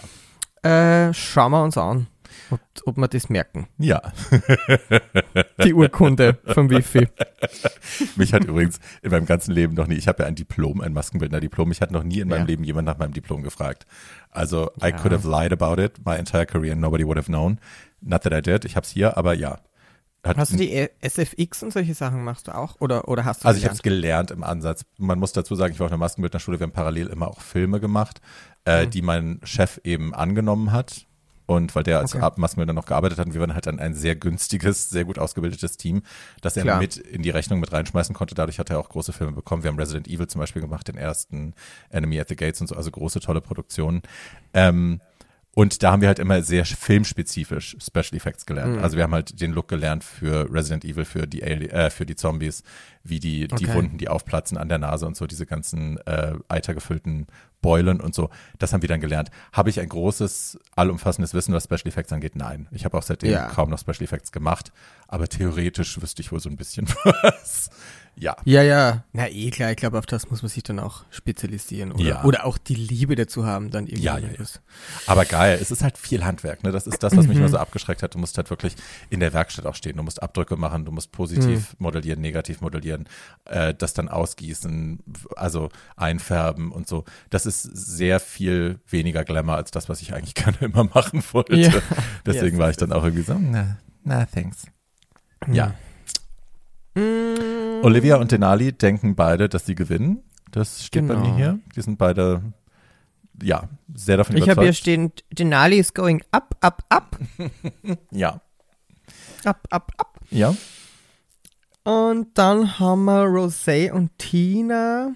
Äh, schauen wir uns an. Ob, ob wir das merken. Ja. Die Urkunde vom Wifi. Mich hat übrigens in meinem ganzen Leben noch nie, ich habe ja ein Diplom, ein Maskenbildner-Diplom, mich hat noch nie in meinem ja. Leben jemand nach meinem Diplom gefragt. Also, ja. I could have lied about it my entire career and nobody would have known. Not that I did, ich hab's hier, aber ja. Hat hast du die SFX und solche Sachen machst du auch? Oder, oder hast du Also ich habe es gelernt im Ansatz. Man muss dazu sagen, ich war auf einer Maskenbildnerschule, wir haben parallel immer auch Filme gemacht, äh, mhm. die mein Chef eben angenommen hat und weil der als okay. Massenmörder noch gearbeitet hat, und wir waren halt dann ein sehr günstiges, sehr gut ausgebildetes Team, das er Klar. mit in die Rechnung mit reinschmeißen konnte. Dadurch hat er auch große Filme bekommen. Wir haben Resident Evil zum Beispiel gemacht, den ersten Enemy at the Gates und so, also große, tolle Produktionen. Ähm, und da haben wir halt immer sehr filmspezifisch Special Effects gelernt. Mhm. Also wir haben halt den Look gelernt für Resident Evil, für die Ali äh, für die Zombies, wie die, okay. die Wunden, die aufplatzen an der Nase und so, diese ganzen äh, eitergefüllten Beulen und so. Das haben wir dann gelernt. Habe ich ein großes, allumfassendes Wissen, was Special Effects angeht? Nein. Ich habe auch seitdem Ja. kaum noch Special Effects gemacht, aber theoretisch wüsste ich wohl so ein bisschen was. Ja. Ja, ja. Na eh klar, ich glaube, auf das muss man sich dann auch spezialisieren oder, Ja. oder auch die Liebe dazu haben, dann irgendwie. Ja, ja, ja. irgendwas. Aber geil, es ist halt viel Handwerk. Ne? Das ist das, was mich Mhm. immer so abgeschreckt hat. Du musst halt wirklich in der Werkstatt auch stehen. Du musst Abdrücke machen, du musst positiv Mhm. modellieren, negativ modellieren, äh, das dann ausgießen, also einfärben und so. Das ist sehr viel weniger Glamour als das, was ich eigentlich gerne immer machen wollte. Ja. Deswegen Yes, war ich dann auch irgendwie so, na, na thanks. Ja. Mm, Olivia und Denali denken beide, dass sie gewinnen. Das steht bei Genau. mir hier. Die sind beide, ja, sehr davon Ich habe hier überzeugt. stehen, Denali is going up, up, up, ja, up, up, up. ja. Und dann haben wir Rosé und Tina,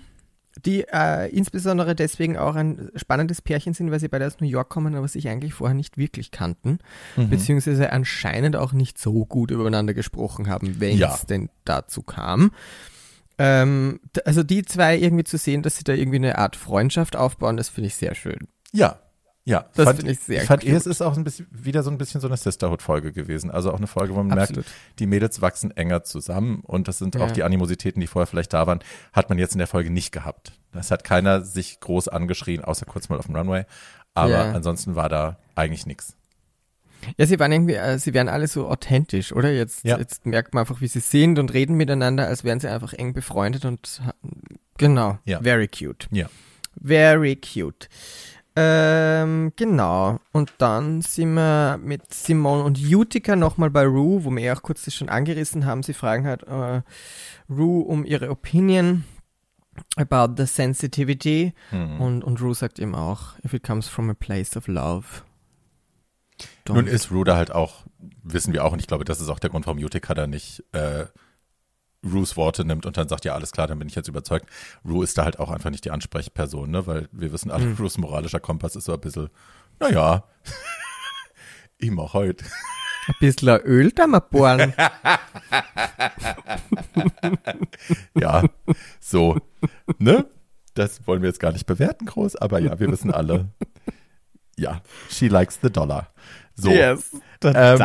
die äh, insbesondere deswegen auch ein spannendes Pärchen sind, weil sie beide aus New York kommen, aber sich eigentlich vorher nicht wirklich kannten, Mhm. beziehungsweise anscheinend auch nicht so gut übereinander gesprochen haben, wenn Ja. es denn dazu kam. Ähm, also die zwei irgendwie zu sehen, dass sie da irgendwie eine Art Freundschaft aufbauen, das finde ich sehr schön. Ja, ja. Das finde ich sehr Ich fand es ist auch ein bisschen, wieder so ein bisschen so eine Sisterhood-Folge gewesen. Also auch eine Folge, wo man Absolut. merkt, die Mädels wachsen enger zusammen und das sind Ja. auch die Animositäten, die vorher vielleicht da waren, hat man jetzt in der Folge nicht gehabt. Es hat keiner sich groß angeschrien, außer kurz mal auf dem Runway. Aber Ja. ansonsten war da eigentlich nichts. Ja, sie waren irgendwie, äh, sie wären alle so authentisch, oder? Jetzt, Ja. jetzt merkt man einfach, wie sie sind und reden miteinander, als wären sie einfach eng befreundet und genau, Ja. very cute. Ja. Very cute. Ähm, genau. Und dann sind wir mit Simone und Utica nochmal bei Rue, wo wir ja auch kurz das schon angerissen haben. Sie fragen halt äh, Rue um ihre Opinion about the sensitivity. Hm. Und, und Rue sagt ihm auch, if it comes from a place of love. don't Nun ist Ruda halt auch, wissen wir auch, und ich glaube, das ist auch der Grund, warum Utica da nicht äh, Rues Worte nimmt und dann sagt, ja, alles klar, dann bin ich jetzt überzeugt. Rue ist da halt auch einfach nicht die Ansprechperson, ne? Weil wir wissen alle, Mhm. Rues moralischer Kompass ist so ein bisschen, naja, immer heute. Ein bisschen Öl da mal bohren. Ja, so, ne? Das wollen wir jetzt gar nicht bewerten groß, aber ja, wir wissen alle, ja, she likes the dollar. So. the Ähm,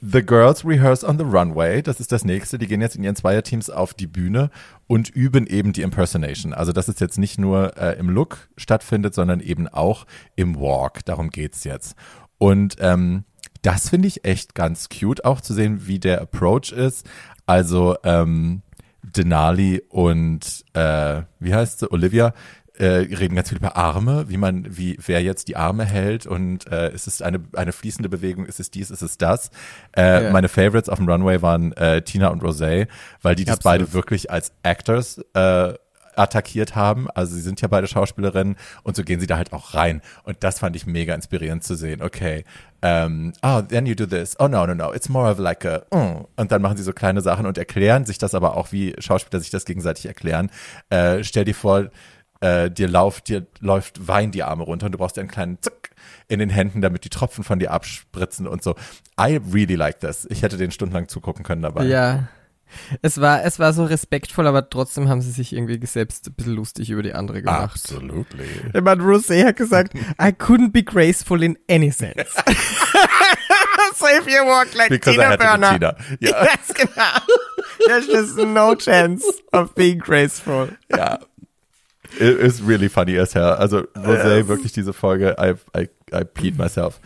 The Girls Rehearse on the Runway, das ist das nächste. Die gehen jetzt in ihren Zweierteams auf die Bühne und üben eben die Impersonation. Also, dass es jetzt nicht nur äh, im Look stattfindet, sondern eben auch im Walk. Darum geht's jetzt. Und ähm, das finde ich echt ganz cute, auch zu sehen, wie der Approach ist. Also, ähm, Denali und äh, wie heißt sie, Olivia, äh, reden ganz viel über Arme, wie man, wie wer jetzt die Arme hält und äh, ist es eine eine fließende Bewegung, ist es dies, ist es das. Äh, Ja. Meine Favorites auf dem Runway waren äh, Tina und Rosé, weil die das Absolut. beide wirklich als Actors äh, attackiert haben. Also sie sind ja beide Schauspielerinnen und so gehen sie da halt auch rein. Und das fand ich mega inspirierend zu sehen. Okay, ähm, oh, then you do this. Oh no, no, no, it's more of like a, mm. und dann machen sie so kleine Sachen und erklären sich das aber auch, wie Schauspieler sich das gegenseitig erklären. Äh, stell dir vor, äh, dir läuft, dir läuft Wein die Arme runter und du brauchst einen kleinen Zuck in den Händen, damit die Tropfen von dir abspritzen und so. I really like this. Ich hätte den stundenlang zugucken können dabei. Ja. Es war, es war so respektvoll, aber trotzdem haben sie sich irgendwie selbst ein bisschen lustig über die andere gemacht. Absolutely. Ich meine, Rosé hat gesagt, I couldn't be graceful in any sense. so if you walk like Because I Tina had to be Burner. Tina. Ja. Yes, genau. There's just no chance of being graceful. ja. It is really funny as hell. Also Rosé, wirklich diese Folge, I, I, I peed myself.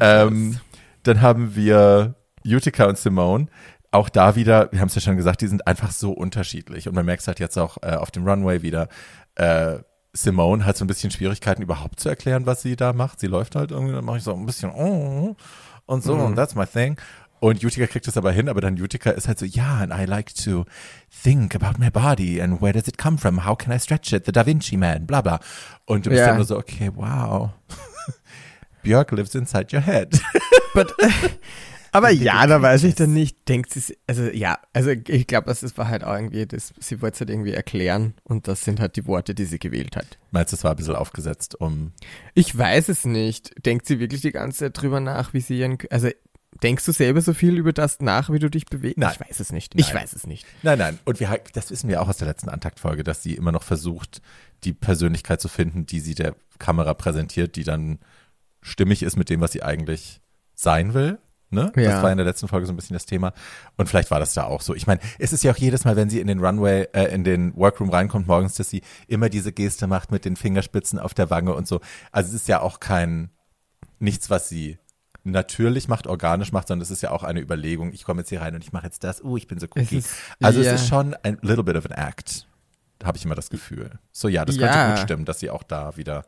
Ähm, dann haben wir Utica und Simone. Auch da wieder, wir haben es ja schon gesagt, die sind einfach so unterschiedlich. Und man merkt es halt jetzt auch äh, auf dem Runway wieder. Äh, Simone hat so ein bisschen Schwierigkeiten überhaupt zu erklären, was sie da macht. Sie läuft halt irgendwie, dann mache ich so ein bisschen oh, und so und that's my thing. Und Utica kriegt es aber hin, aber dann Utica ist halt so, ja, and I like to think about my body and where does it come from? How can I stretch it? The Da Vinci Man, bla bla. Und du bist Ja. dann nur so, okay, wow. Björk lives inside your head. But, aber ja, da weiß ich dann nicht, denkt sie, also ja, also ich glaube, das ist- war halt auch irgendwie, das, sie wollte es halt irgendwie erklären und das sind halt die Worte, die sie gewählt hat. Meinst du, es war ein bisschen aufgesetzt, um Ich weiß es nicht. Denkt sie wirklich die ganze Zeit drüber nach, wie sie ihren, also Denkst du selber so viel über das nach, wie du dich bewegst? Nein. Ich weiß es nicht. Ich Nein. weiß es nicht. Nein, nein. Und wir, das wissen wir auch aus der letzten Antaktfolge, dass sie immer noch versucht, die Persönlichkeit zu finden, die sie der Kamera präsentiert, die dann stimmig ist mit dem, was sie eigentlich sein will. Ne? Ja. Das war in der letzten Folge so ein bisschen das Thema. Und vielleicht war das da auch so. Ich meine, es ist ja auch jedes Mal, wenn sie in den Runway, äh, in den Workroom reinkommt morgens, dass sie immer diese Geste macht mit den Fingerspitzen auf der Wange und so. Also es ist ja auch kein, nichts, was sie natürlich macht, organisch macht, sondern es ist ja auch eine Überlegung. Ich komme jetzt hier rein und ich mache jetzt das. Uh, ich bin so cookie. ist- also ja. es ist schon ein little bit of an act. Habe ich immer das Gefühl. So ja, das könnte Ja. gut stimmen, dass sie auch da wieder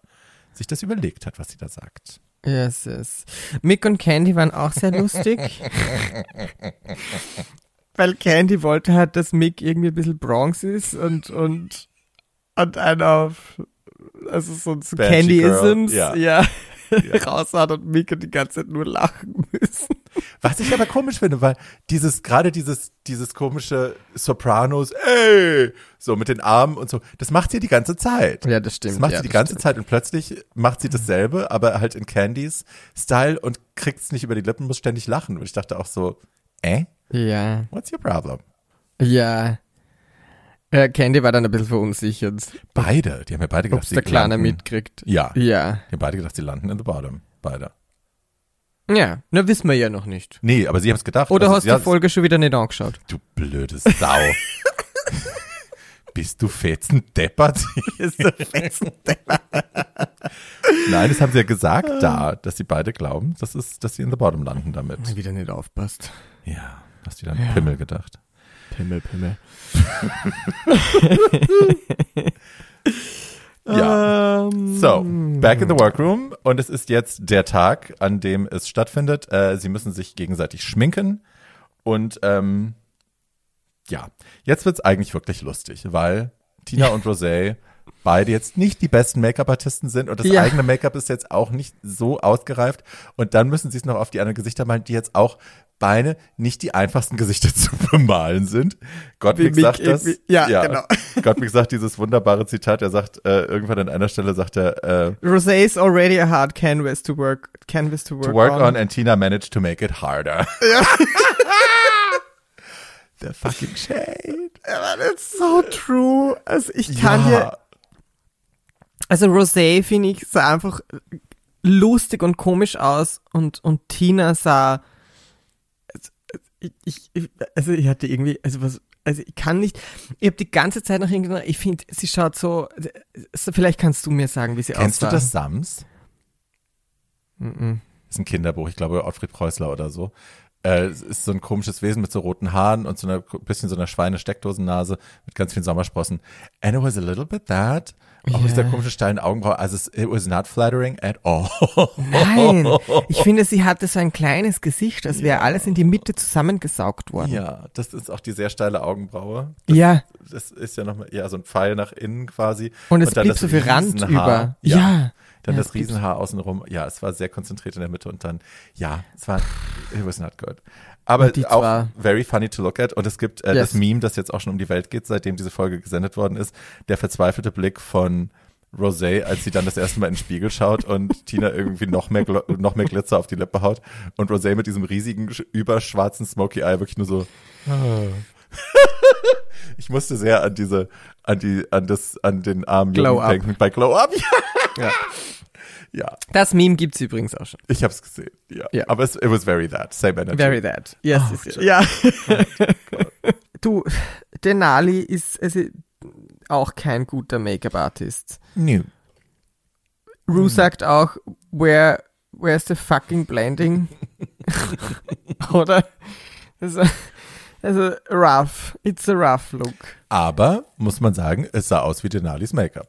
sich das überlegt hat, was sie da sagt. Yes, yes. Mick und Candy waren auch sehr lustig. Weil Candy wollte halt, dass Mick irgendwie ein bisschen Bronx ist und, und, und einen auf, also so, Banshee Candy-Isms, Girl, ja, Ja. raus hat und und die ganze Zeit nur lachen müssen. Was ich aber komisch finde, weil dieses, gerade dieses, dieses komische Sopranos, ey, so mit den Armen und so, das macht sie die ganze Zeit. Ja, das stimmt. Das macht ja, sie die ganze stimmt. Zeit und plötzlich macht sie dasselbe, aber halt in Candys Style und kriegt es nicht über die Lippen, muss ständig lachen. Und ich dachte auch so, äh, Ja, what's your problem? ja. Äh, Candy war dann ein bisschen verunsichert, Beide, die haben ja beide gedacht, es sie der Kleine landen. mitkriegt. Ja, die Ja. haben beide gedacht, sie landen in the bottom. Beide. Ja, na wissen wir ja noch nicht. Nee, aber sie haben es gedacht. Oder Also hast du die Folge schon wieder nicht angeschaut? Du blöde Sau. Bist du fetzen deppert? Ist der fetzen Nein, das haben sie ja gesagt da, dass sie beide glauben, dass, es, dass sie in the bottom landen damit. Wieder nicht aufpasst. Ja, hast du dann Pimmel gedacht. Pimmel, Pimmel. Ja. Ähm, So, back in the workroom und es ist jetzt der Tag, an dem es stattfindet. Äh, sie müssen sich gegenseitig schminken und ähm, ja, jetzt wird's eigentlich wirklich lustig, weil Tina und Rosé beide jetzt nicht die besten Make-up-Artisten sind und das Ja. eigene Make-up ist jetzt auch nicht so ausgereift und dann müssen sie es noch auf die anderen Gesichter malen, die jetzt auch beide nicht die einfachsten Gesichter zu bemalen sind. Gottmik sagt das. irgendwie- ja, genau. Gottmik sagt dieses wunderbare Zitat, er sagt, äh, irgendwann an einer Stelle sagt er, äh, Rosé is already a hard canvas to work, canvas to work, to work on and Tina managed to make it harder. The fucking shade. Ja, that's so true. Also ich kann ja. dir, also Rosé finde ich sah einfach lustig und komisch aus und und Tina sah, ich, ich, also ich hatte irgendwie, also was, also ich kann nicht, ich habe die ganze Zeit noch irgendwie, ich finde, sie schaut so, vielleicht kannst du mir sagen, wie sie Kennst du aussah. das Sams? Mhm. ist ein Kinderbuch, ich glaube Ottfried Preußler oder so. Äh, es ist so ein komisches Wesen mit so roten Haaren und so einer bisschen so einer Schweine-Steckdosennase mit ganz vielen Sommersprossen. And it was a little bit that. Auch mit Ja. dieser komischen steilen Augenbraue. Also es, it was not flattering at all. Nein, ich finde, sie hatte so ein kleines Gesicht, als wäre alles in die Mitte zusammengesaugt worden. Ja, das ist auch die sehr steile Augenbraue. ja. Das ist ja nochmal, ja, so ein Pfeil nach innen quasi. Und es dann blieb das so viel Rand über. Ja. Ja. Dann Ja, das Riesenhaar außenrum. Ja, es war sehr konzentriert in der Mitte und dann, ja, es war, it was not good. Aber Die auch very funny to look at. Und es gibt äh, Yes. das Meme, das jetzt auch schon um die Welt geht, seitdem diese Folge gesendet worden ist. Der verzweifelte Blick von Rosé, als sie dann das erste Mal in den Spiegel schaut und Tina irgendwie noch mehr, noch mehr Glitzer auf die Lippe haut. Und Rosé mit diesem riesigen, sch- überschwarzen Smoky Eye wirklich nur so, ich musste sehr an diese, an die, an das, an den armen Glow Jungen denken bei Glow Up. Ja. ja, Das Meme gibt's übrigens auch schon. ich hab's gesehen. Ja. Ja. Aber es, it was very that. Same energy. Very that. Yes, Oh, yes, yes. ja. du, Denali ist also auch kein guter Make-up-Artist. New. Rue sagt auch, where, where's the fucking blending? Oder? Also, also, rough. It's a rough look. Aber, muss man sagen, es sah aus wie Denalis Make-up.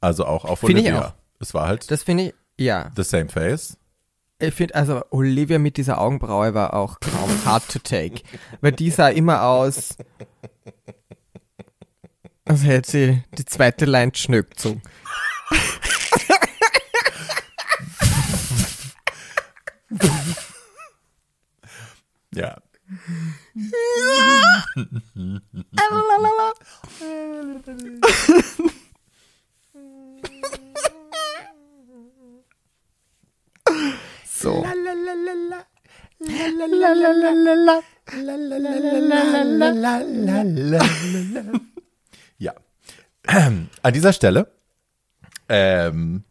Also auch auf Finde ich Olivia. auch. Es war halt Das finde ich, ja. the same face. Ich finde, also Olivia mit dieser Augenbraue war auch kaum hard to take. Weil die sah immer aus, als hätte sie die zweite Line schnöck gezogen. Ja. So. Ja. An dieser Stelle ähm,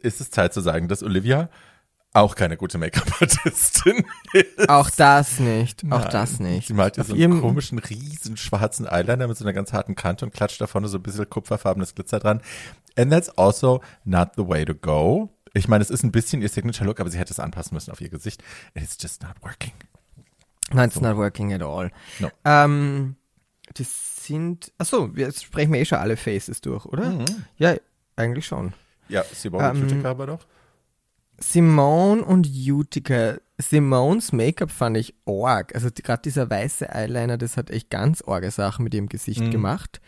ist es Zeit zu sagen, dass Olivia auch keine gute Make-up-Artistin ist. Auch das nicht. Auch Nein. das nicht. Sie malt ja Auf so einen komischen, riesen schwarzen Eyeliner mit so einer ganz harten Kante und klatscht da vorne so ein bisschen kupferfarbenes Glitzer dran. And that's also not the way to go. Ich meine, es ist ein bisschen ihr Signature-Look, aber sie hätte es anpassen müssen auf ihr Gesicht. It's just not working. No, it's not working at all. No. Ähm, das sind, achso, jetzt sprechen wir eh schon alle Faces durch, oder? Mhm. Ja, eigentlich schon. Ja, Simone Ähm, Utica aber doch. Simone und Utica. Simones Make-up fand ich arg. Also gerade dieser weiße Eyeliner, das hat echt ganz arge Sachen mit ihrem Gesicht Mhm. gemacht.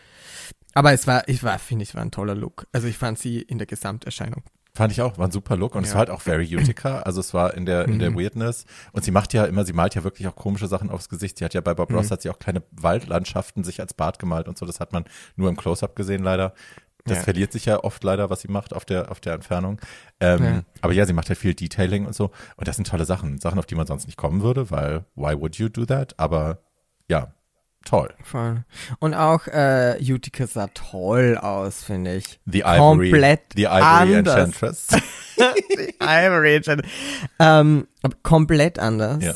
Aber es war, ich war, finde ich, war ein toller Look. Also ich fand sie in der Gesamterscheinung. Fand ich auch, war ein super Look und es Ja. war halt auch very Utica, also es war in der, in der Weirdness und sie macht ja immer, sie malt ja wirklich auch komische Sachen aufs Gesicht. Sie hat ja bei Bob Ross hat sie auch kleine Waldlandschaften sich als Bart gemalt und so, das hat man nur im Close-Up gesehen leider. Das Ja. verliert sich ja oft leider, was sie macht auf der, auf der Entfernung. Ähm, Ja. Aber ja, sie macht halt viel Detailing und so und das sind tolle Sachen, Sachen, auf die man sonst nicht kommen würde, weil why would you do that? Aber ja, toll. Voll. Und auch äh, Utica sah toll aus, finde ich. The Ivory, Komplett the Ivory anders. Enchantress. Die Ivory Agent. Ähm, komplett anders. Ja.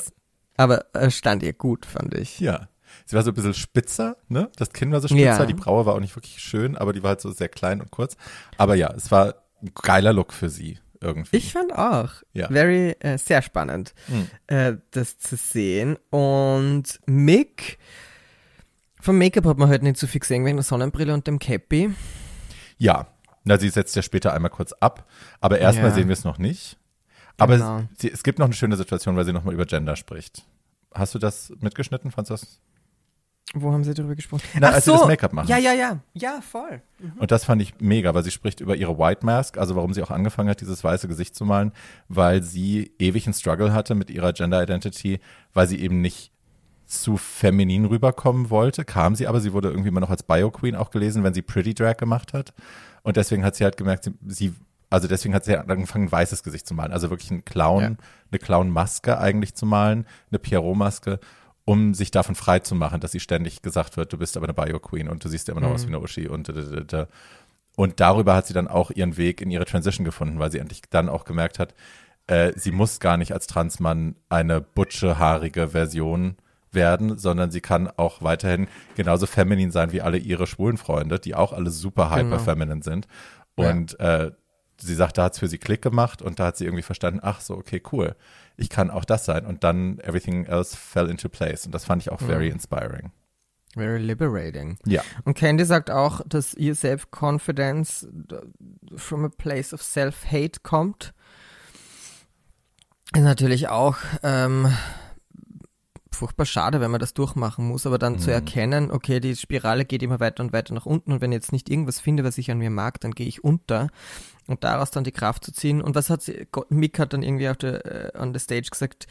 Aber äh, stand ihr gut, fand ich. Ja. Sie war so ein bisschen spitzer, ne? Das Kinn war so spitzer, Ja. die Braue war auch nicht wirklich schön, aber die war halt so sehr klein und kurz. Aber ja, es war ein geiler Look für sie irgendwie. Ich fand auch. Ja. Very, äh, sehr spannend, Hm. äh, das zu sehen. Und Mick, vom Make-up hat man heute nicht so viel gesehen wegen der Sonnenbrille und dem Cappy. Ja, na, sie setzt ja später einmal kurz ab, aber erstmal Ja. sehen wir es noch nicht. Aber Genau. es, sie, es gibt noch eine schöne Situation, weil sie nochmal über Gender spricht. Hast du das mitgeschnitten? Das? Wo haben sie darüber gesprochen? Na, Ach als sie so. das Make-up machen. Ja, ja, ja. Ja, voll. Und das fand ich mega, weil sie spricht über ihre White Mask, also warum sie auch angefangen hat, dieses weiße Gesicht zu malen, weil sie ewig einen Struggle hatte mit ihrer Gender Identity, weil sie eben nicht zu feminin rüberkommen wollte, kam sie aber, sie wurde irgendwie immer noch als Bio Queen auch gelesen, wenn sie Pretty Drag gemacht hat. Und deswegen hat sie halt gemerkt, sie, sie also deswegen hat sie halt angefangen, ein weißes Gesicht zu malen, also wirklich einen Clown, Ja. eine Clown-Maske eigentlich zu malen, eine Pierrot-Maske, um sich davon frei zu machen, dass sie ständig gesagt wird, du bist aber eine Bio-Queen und du siehst ja immer noch aus wie eine Uschi und. Und darüber hat sie dann auch ihren Weg in ihre Transition gefunden, weil sie endlich dann auch gemerkt hat, äh, sie muss gar nicht als Transmann eine butsche, haarige Version werden, sondern sie kann auch weiterhin genauso feminin sein wie alle ihre schwulen Freunde, die auch alle super hyper Genau. feminine sind. Und äh, sie sagt, da hat es für sie Klick gemacht und da hat sie irgendwie verstanden, ach so, okay, cool, ich kann auch das sein. Und dann everything else fell into place. Und das fand ich auch very inspiring. Very liberating. Ja. Und Candy sagt auch, dass ihr Self-Confidence from a place of self-hate kommt. Ist natürlich auch ähm, furchtbar schade, wenn man das durchmachen muss, aber dann zu erkennen, okay, die Spirale geht immer weiter und weiter nach unten und wenn ich jetzt nicht irgendwas finde, was ich an mir mag, dann gehe ich unter und daraus dann die Kraft zu ziehen. Und was hat sie, Mick hat dann irgendwie auf der, äh, on the stage gesagt,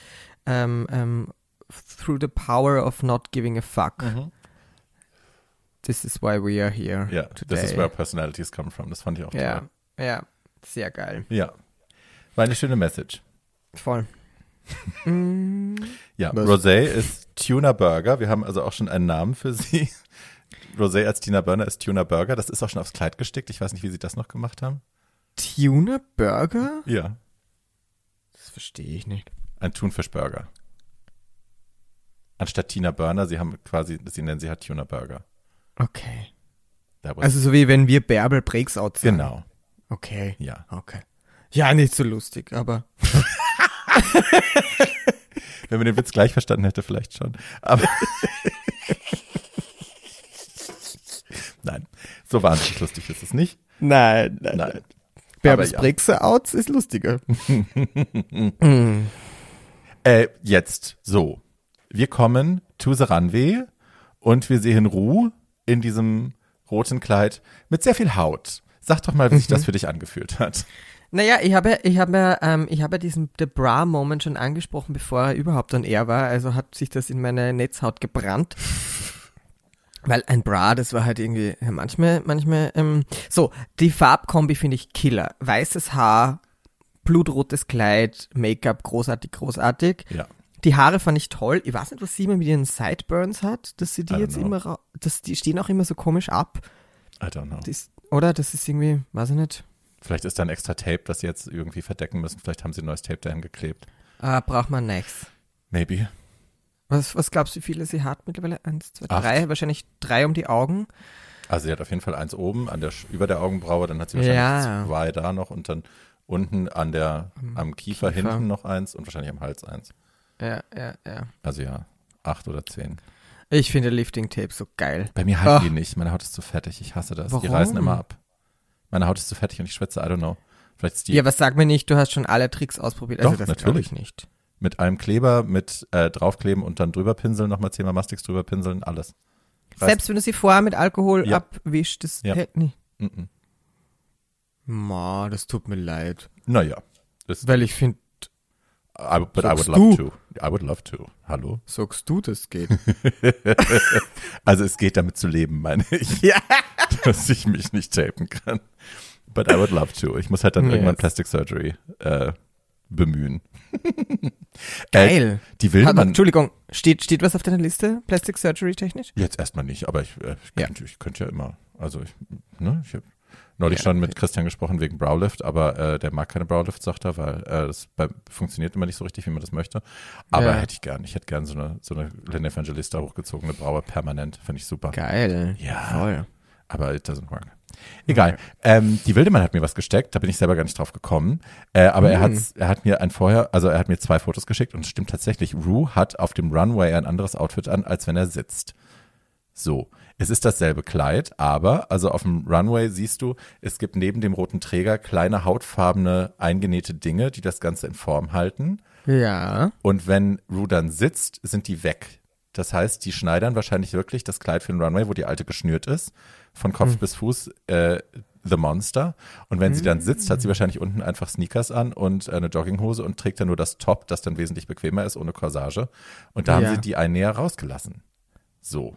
ähm, ähm, through the power of not giving a fuck. This is why we are here Ja, today. this is where personalities come from. Das fand ich auch ja, toll. ja, sehr geil. Ja. War eine schöne Message. Voll. Ja? Rosé ist Tuna Burger. Wir haben also auch schon einen Namen für sie. Rosé als Tina Burner ist Tuna Burger. Das ist auch schon aufs Kleid gestickt. Ich weiß nicht, wie sie das noch gemacht haben. Tuna Burger? Ja, Das verstehe ich nicht. ein Thunfischburger. Anstatt Tina Burner, sie haben quasi, sie nennen sie halt Tuna Burger. Okay. Also so wie wenn wir Bärbel Breaksout sagen. genau, Okay. ja. Okay. Ja, nicht so lustig, aber Wenn man den Witz gleich verstanden hätte, vielleicht schon. Aber Nein, so wahnsinnig lustig ist es nicht. nein, nein, Nein. Bärbels Aber ja. Breakouts ist lustiger. Äh, jetzt so. Wir kommen to the runway und wir sehen Ru in diesem roten Kleid mit sehr viel Haut. Sag doch mal, wie sich das für dich angefühlt hat. Naja, ich habe, ich habe, ähm, ich habe diesen The Bra Moment schon angesprochen, bevor er überhaupt an er war. Also hat sich das in meine Netzhaut gebrannt. Weil ein Bra, das war halt irgendwie ja, manchmal, manchmal. Ähm, so, die Farbkombi finde ich Killer. Weißes Haar, blutrotes Kleid, Make-up, großartig, großartig. Ja. Die Haare fand ich toll. Ich weiß nicht, was sie immer mit ihren Sideburns hat, dass sie die jetzt know. immer, dass die stehen auch immer so komisch ab. I don't know. Das, oder? Das ist irgendwie, weiß ich nicht. Vielleicht ist da ein extra Tape, das sie jetzt irgendwie verdecken müssen. Vielleicht haben sie ein neues Tape dahin geklebt. Ah, braucht man nichts. Maybe. Was, was glaubst du, wie viele sie hat mittlerweile? Eins, zwei, Acht. drei. Wahrscheinlich drei um die Augen. Also sie hat auf jeden Fall eins oben an der über der Augenbraue, dann hat sie wahrscheinlich Ja. zwei da noch und dann unten an der am Kiefer, Kiefer. hinten noch eins und wahrscheinlich am Hals eins. Ja, ja, ja. Also ja, acht oder zehn. Ich finde Lifting Tape so geil. Bei mir halten Ach. die nicht. Meine Haut ist zu fettig. Ich hasse das. Die Warum? reißen immer ab. Meine Haut ist zu fettig und ich schwitze. I don't know. Vielleicht ist die Ja, aber sag mir nicht, du hast schon alle Tricks ausprobiert. Also Doch, das natürlich. nicht. mit einem Kleber, mit äh, draufkleben und dann drüber pinseln, nochmal zehnmal Mastix drüber pinseln, alles. Reißt- Selbst wenn du sie vorher mit Alkohol Ja. abwischst, das Ja. hält nicht. Mm -mm. Ma, das tut mir leid. Naja. Weil ich finde, I, but I would Sagst love du. to. I would love to. Hallo? sagst du, das geht. Also es geht damit zu leben, meine ich. ja. dass ich mich nicht tapen kann. But I would love to. Ich muss halt dann irgendwann Yes. Plastic Surgery äh, bemühen. Geil. Äh, die Aber, man Entschuldigung, steht, steht was auf deiner Liste? Plastic Surgery technisch? jetzt erstmal nicht, aber ich, äh, ich, Ja. könnte, ich könnte ja immer. Also ich, ne, ich habe neulich schon mit Christian gesprochen wegen Browlift, aber äh, der mag keine Browlift, sagt er, weil äh, das bei, funktioniert immer nicht so richtig, wie man das möchte. Aber Ja. hätte ich gern. Ich hätte gern so eine so eine Lynn Evangelista hochgezogene Braue permanent. Finde ich super. Geil. Ja. Voll. aber it doesn't work. Egal. Ähm, die Wildemann hat mir was gesteckt, da bin ich selber gar nicht drauf gekommen. Äh, aber er, Hm. hat, er hat mir ein vorher, also er hat mir zwei Fotos geschickt und es stimmt tatsächlich, Rue hat auf dem Runway ein anderes Outfit an, als wenn er sitzt. So. Es ist dasselbe Kleid, aber, also auf dem Runway siehst du, es gibt neben dem roten Träger kleine hautfarbene eingenähte Dinge, die das Ganze in Form halten. Ja. Und wenn Rue dann sitzt, sind die weg. Das heißt, die schneidern wahrscheinlich wirklich das Kleid für den Runway, wo die alte geschnürt ist, von Kopf bis Fuß, äh, The Monster. Und wenn sie dann sitzt, hat sie wahrscheinlich unten einfach Sneakers an und äh, eine Jogginghose und trägt dann nur das Top, das dann wesentlich bequemer ist, ohne Corsage. Und da Ja. haben sie die ein näher rausgelassen. So.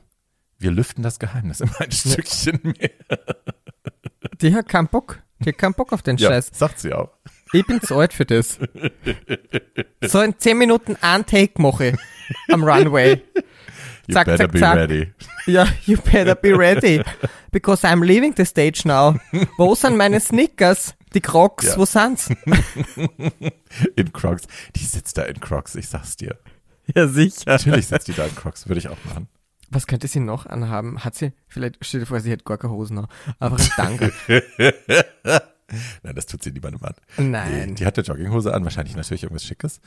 Wir lüften das Geheimnis immer ein Stückchen mehr. Die hat keinen Bock. Die hat keinen Bock auf den Ja, Scheiß. sagt sie auch. Ich bin zu alt für das. So in 10 Minuten ein Take mache am Runway. You Zack, better zack, be zack. ready. Ja, you better be ready. Because I'm leaving the stage now. Wo sind meine Sneakers? Die Crocs, Ja. wo sind's? In Crocs. Die sitzt da in Crocs, ich sag's dir. Ja, sicher. Natürlich sitzt die da in Crocs, würde ich auch machen. Was könnte sie noch anhaben? Hat sie, vielleicht, stell dir vor, sie hat gar keine Hosen noch. Aber Danke. Nein, das tut sie niemandem an. Nein. Die hat eine Jogginghose an, wahrscheinlich natürlich irgendwas Schickes.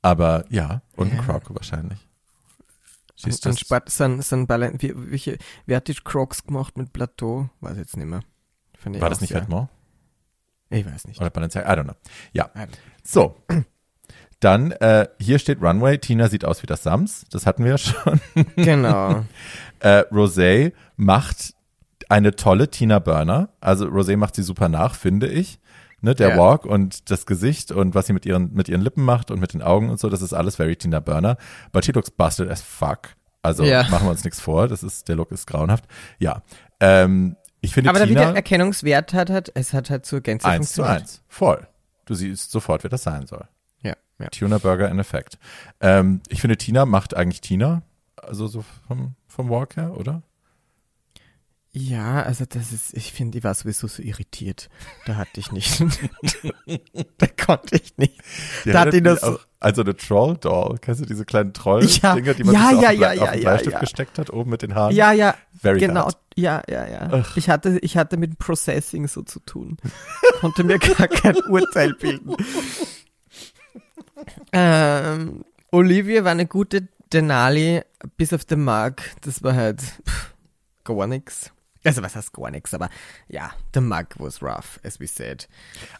Aber ja, und ein Ja. Croc wahrscheinlich. Sind, sind Balen, wie, welche, wer hat die Crocs gemacht mit Plateau? Weiß ich jetzt nicht mehr. War das nicht Vetements? Ich weiß nicht. Oder Balenciaga? I don't know. Ja, so. Dann, äh, hier steht Runway. Tina sieht aus wie das Sams. Das hatten wir ja schon. Genau. Äh, Rosé macht eine tolle Tina Burner. Also Rosé macht sie super nach, finde ich. Ne, der Ja. Walk und das Gesicht und was sie mit ihren, mit ihren Lippen macht und mit den Augen und so, das ist alles very Tina Burner. But she looks busted as fuck. Also Ja. machen wir uns nichts vor. Das ist, der Look ist grauenhaft. Ja. Ähm, ich finde Aber da wieder Tina Erkennungswert hat, hat, es hat halt zur Gänze eins zu funktioniert. eins. Voll. Du siehst sofort, wer das sein soll. Ja. Tuna Burger in Effekt. Ähm, ich finde, Tina macht eigentlich Tina. Also so vom, vom Walk her, oder? Ja, also das ist, ich finde, ich war sowieso so irritiert. Da hatte ich nicht. da konnte ich nicht. Die Da hat erinnert die mich das auch, also eine Troll-Doll. Kennst du diese kleinen Troll-Dinger, die man ja, ja, auf, ja, auf den Bleistift ja. gesteckt hat, oben mit den Haaren? Ja, ja, Very genau. bad. Ja, ja, ja. Ich hatte, ich hatte mit dem Processing so zu tun. Konnte mir gar kein Urteil bilden. Ähm, Olivia war eine gute Denali, bis auf den Mark. Das war halt pff, gar nix. Also was heißt gar nix, aber ja, der Mark was rough, as we said.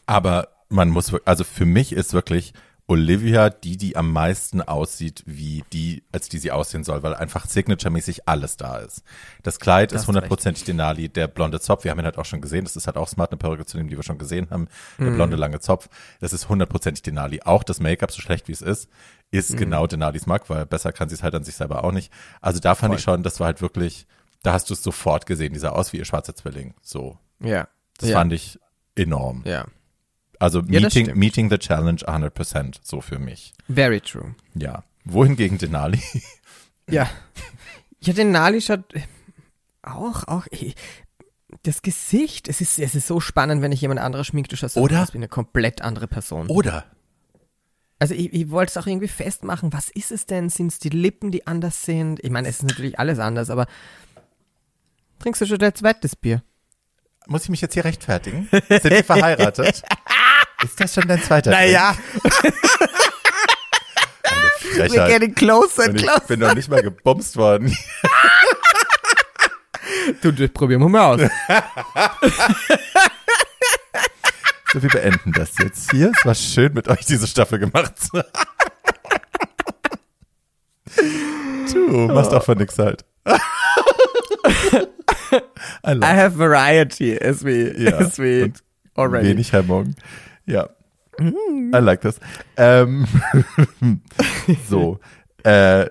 Aber man muss, also für mich ist wirklich Olivia die, die am meisten aussieht, wie die, als die sie aussehen soll, weil einfach signature-mäßig alles da ist. Das Kleid Das ist hundertprozentig Denali, der blonde Zopf, wir haben ihn halt auch schon gesehen, das ist halt auch smart, eine Perücke zu nehmen, die wir schon gesehen haben, der blonde lange Zopf, das ist hundertprozentig Denali. Auch das Make-up, so schlecht wie es ist, ist genau Denalis Mark, weil besser kann sie es halt an sich selber auch nicht. Also da fand Voll. ich schon, das war halt wirklich, da hast du es sofort gesehen, die sah aus wie ihr schwarzer Zwilling, so. Ja. Das ja. fand ich enorm. Ja. Also Ja, meeting, the challenge 100%, so für mich. Very true. Ja. Wohingegen Denali. Ja. Ja, den Nali schaut auch, auch, eh, das Gesicht, es ist, es ist so spannend, wenn ich jemand anderes schminkt, du schaust Oder? aus wie eine komplett andere Person. Oder Also ich, ich wollte es auch irgendwie festmachen, was ist es denn? Sind es die Lippen, die anders sind? Ich meine, es ist natürlich alles anders, aber trinkst du schon dein zweites Bier? muss ich mich jetzt hier rechtfertigen? Sind wir verheiratet? Ist das schon dein zweiter Drink? Eine we're getting closer and ich closer. bin noch nicht mal gebumst worden. Du, das probieren wir mal aus. So, wir beenden das jetzt hier. Es war schön, mit euch diese Staffel gemacht zu haben. Du machst auch von nix halt. I I have variety, as we, Ja, as we und already. Wenig Hemmung. Ja. I like this. Ähm, so. Äh,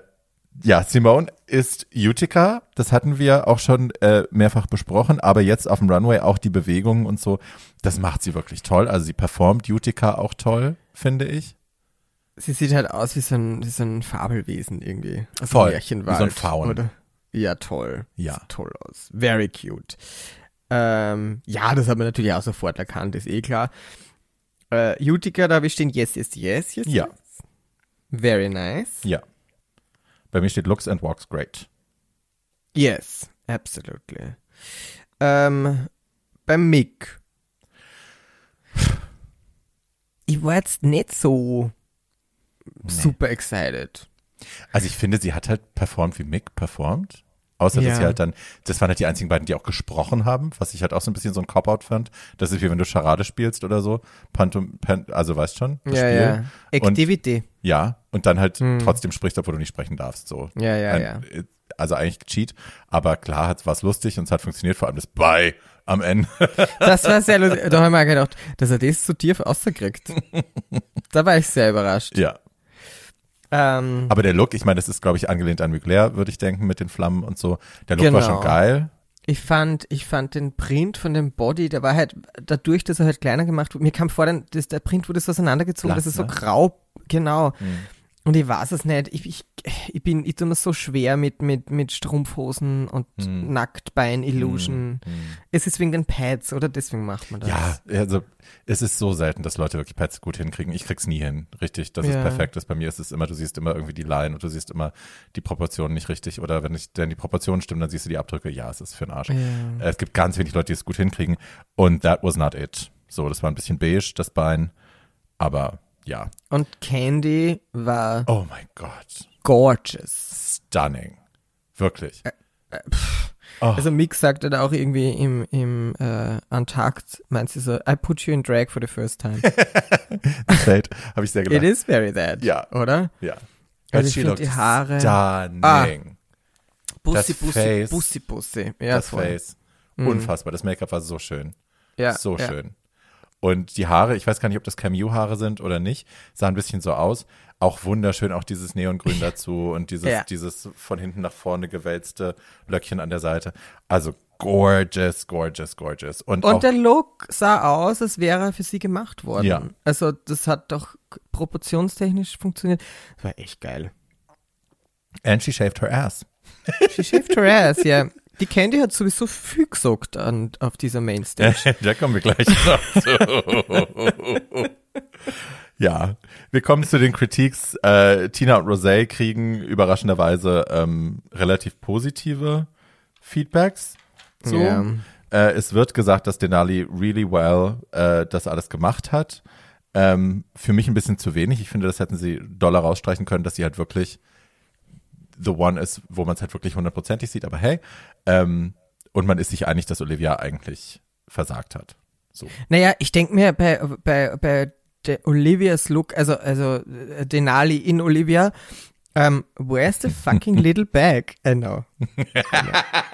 ja, Simone ist Utica. Das hatten wir auch schon äh, mehrfach besprochen. Aber jetzt auf dem Runway auch die Bewegungen und so. Das macht sie wirklich toll. Also sie performt Utica auch toll, finde ich. Sie sieht halt aus wie so ein, wie so ein Fabelwesen irgendwie. Aus Voll, Märchenwald. wie so ein Faun. Oder? Ja, toll. Ja. Sieht toll aus. Very cute. Ähm, ja, das hat man natürlich auch sofort erkannt, ist eh klar. Äh, Utica, da habe ich stehen Yes, Yes, Yes, Yes. Ja. yes. Very nice. Ja. Bei mir steht Looks and Walks Great. Yes, absolutely. Ähm, beim Mick. Ich war jetzt nicht so super excited. Also ich finde, sie hat halt performt, wie Mick performt. Außer, dass Ja. sie halt dann, das waren halt die einzigen beiden, die auch gesprochen haben, was ich halt auch so ein bisschen so ein Cop-Out fand. Das ist wie wenn du Charade spielst oder so. Pantom, Pan, also weißt schon, das ja, Spiel. ja. Und, Activity. ja, und dann halt Hm. trotzdem sprichst, obwohl du nicht sprechen darfst. So. Ja, ja, Ein- ja. Also eigentlich Cheat, aber klar war es lustig und es hat funktioniert, vor allem das Bye am Ende. Das war sehr lustig. Da habe ich mir auch gedacht, dass er das so tief rausgekriegt. da war ich sehr überrascht. ja. Ähm, Aber der Look, ich meine, das ist, glaube ich, angelehnt an Mugler, würde ich denken, mit den Flammen und so. Der Look war Genau. schon geil. ich fand, ich fand den Print von dem Body, der war halt dadurch, dass er halt kleiner gemacht wurde. Mir kam vor, dann, das, der Print wurde so auseinandergezogen, Blass, das ist so ne? grau, genau. Hm. Und ich weiß es nicht. Ich, ich, ich bin, ich tue mir so schwer mit, mit, mit Strumpfhosen und Hm. Nacktbein-Illusion. Es ist wegen den Pads, oder? Deswegen macht man das. Ja, also es ist so selten, dass Leute wirklich Pads gut hinkriegen. Ich krieg's nie hin, richtig, dass es Ja. perfekt ist. Bei mir ist es immer, du siehst immer irgendwie die Line und du siehst immer die Proportionen nicht richtig. Oder wenn nicht, denn die Proportionen stimmen, dann siehst du die Abdrücke. Ja, es ist für den Arsch. Ja. Es gibt ganz wenig Leute, die es gut hinkriegen. Und that was not it. So, das war ein bisschen beige, das Bein. Aber ja. Und Candy war Oh mein Gott. gorgeous. Stunning. Wirklich. Oh. Also Mick sagte da auch irgendwie im, im äh, Untakt, meint sie so, I put you in drag for the first time. Fate. Habe ich sehr It gelacht. is very that. Ja. Oder? Ja. Also ich die Haare- Stunning. Bussi, Das Bussi, Face. Bussi, Bussi. Ja, das voll. Face. Mhm. Unfassbar. Das Make-up war so schön. Ja, so ja. schön. Und die Haare, ich weiß gar nicht, ob das Camus-Haare sind oder nicht, sah ein bisschen so aus. Auch wunderschön, auch dieses Neongrün dazu und dieses, Ja. dieses von hinten nach vorne gewälzte Löckchen an der Seite. Also gorgeous, gorgeous, gorgeous. Und, Und der Look sah aus, als wäre er für sie gemacht worden. Ja. Also das hat doch proportionstechnisch funktioniert. Das war echt geil. and she shaved her ass. She shaved her ass, ja. Die Candy hat sowieso viel gesagt an, auf dieser Mainstage. da kommen wir gleich noch zu. ja, wir kommen zu den Critiques. Äh, Tina und Rosé kriegen überraschenderweise ähm, relativ positive Feedbacks. So. Ja. Äh, es wird gesagt, dass Denali really well äh, das alles gemacht hat. Ähm, für mich ein bisschen zu wenig. Ich finde, das hätten sie doller rausstreichen können, dass sie halt wirklich the one ist, wo man es halt wirklich hundertprozentig sieht. Aber hey, ähm, und man ist sich einig, dass Olivia eigentlich versagt hat. So. Naja, ich denke mir bei, bei, bei der Olivias Look, also, also äh, Denali in Olivia, um, where's the fucking little bag? I know.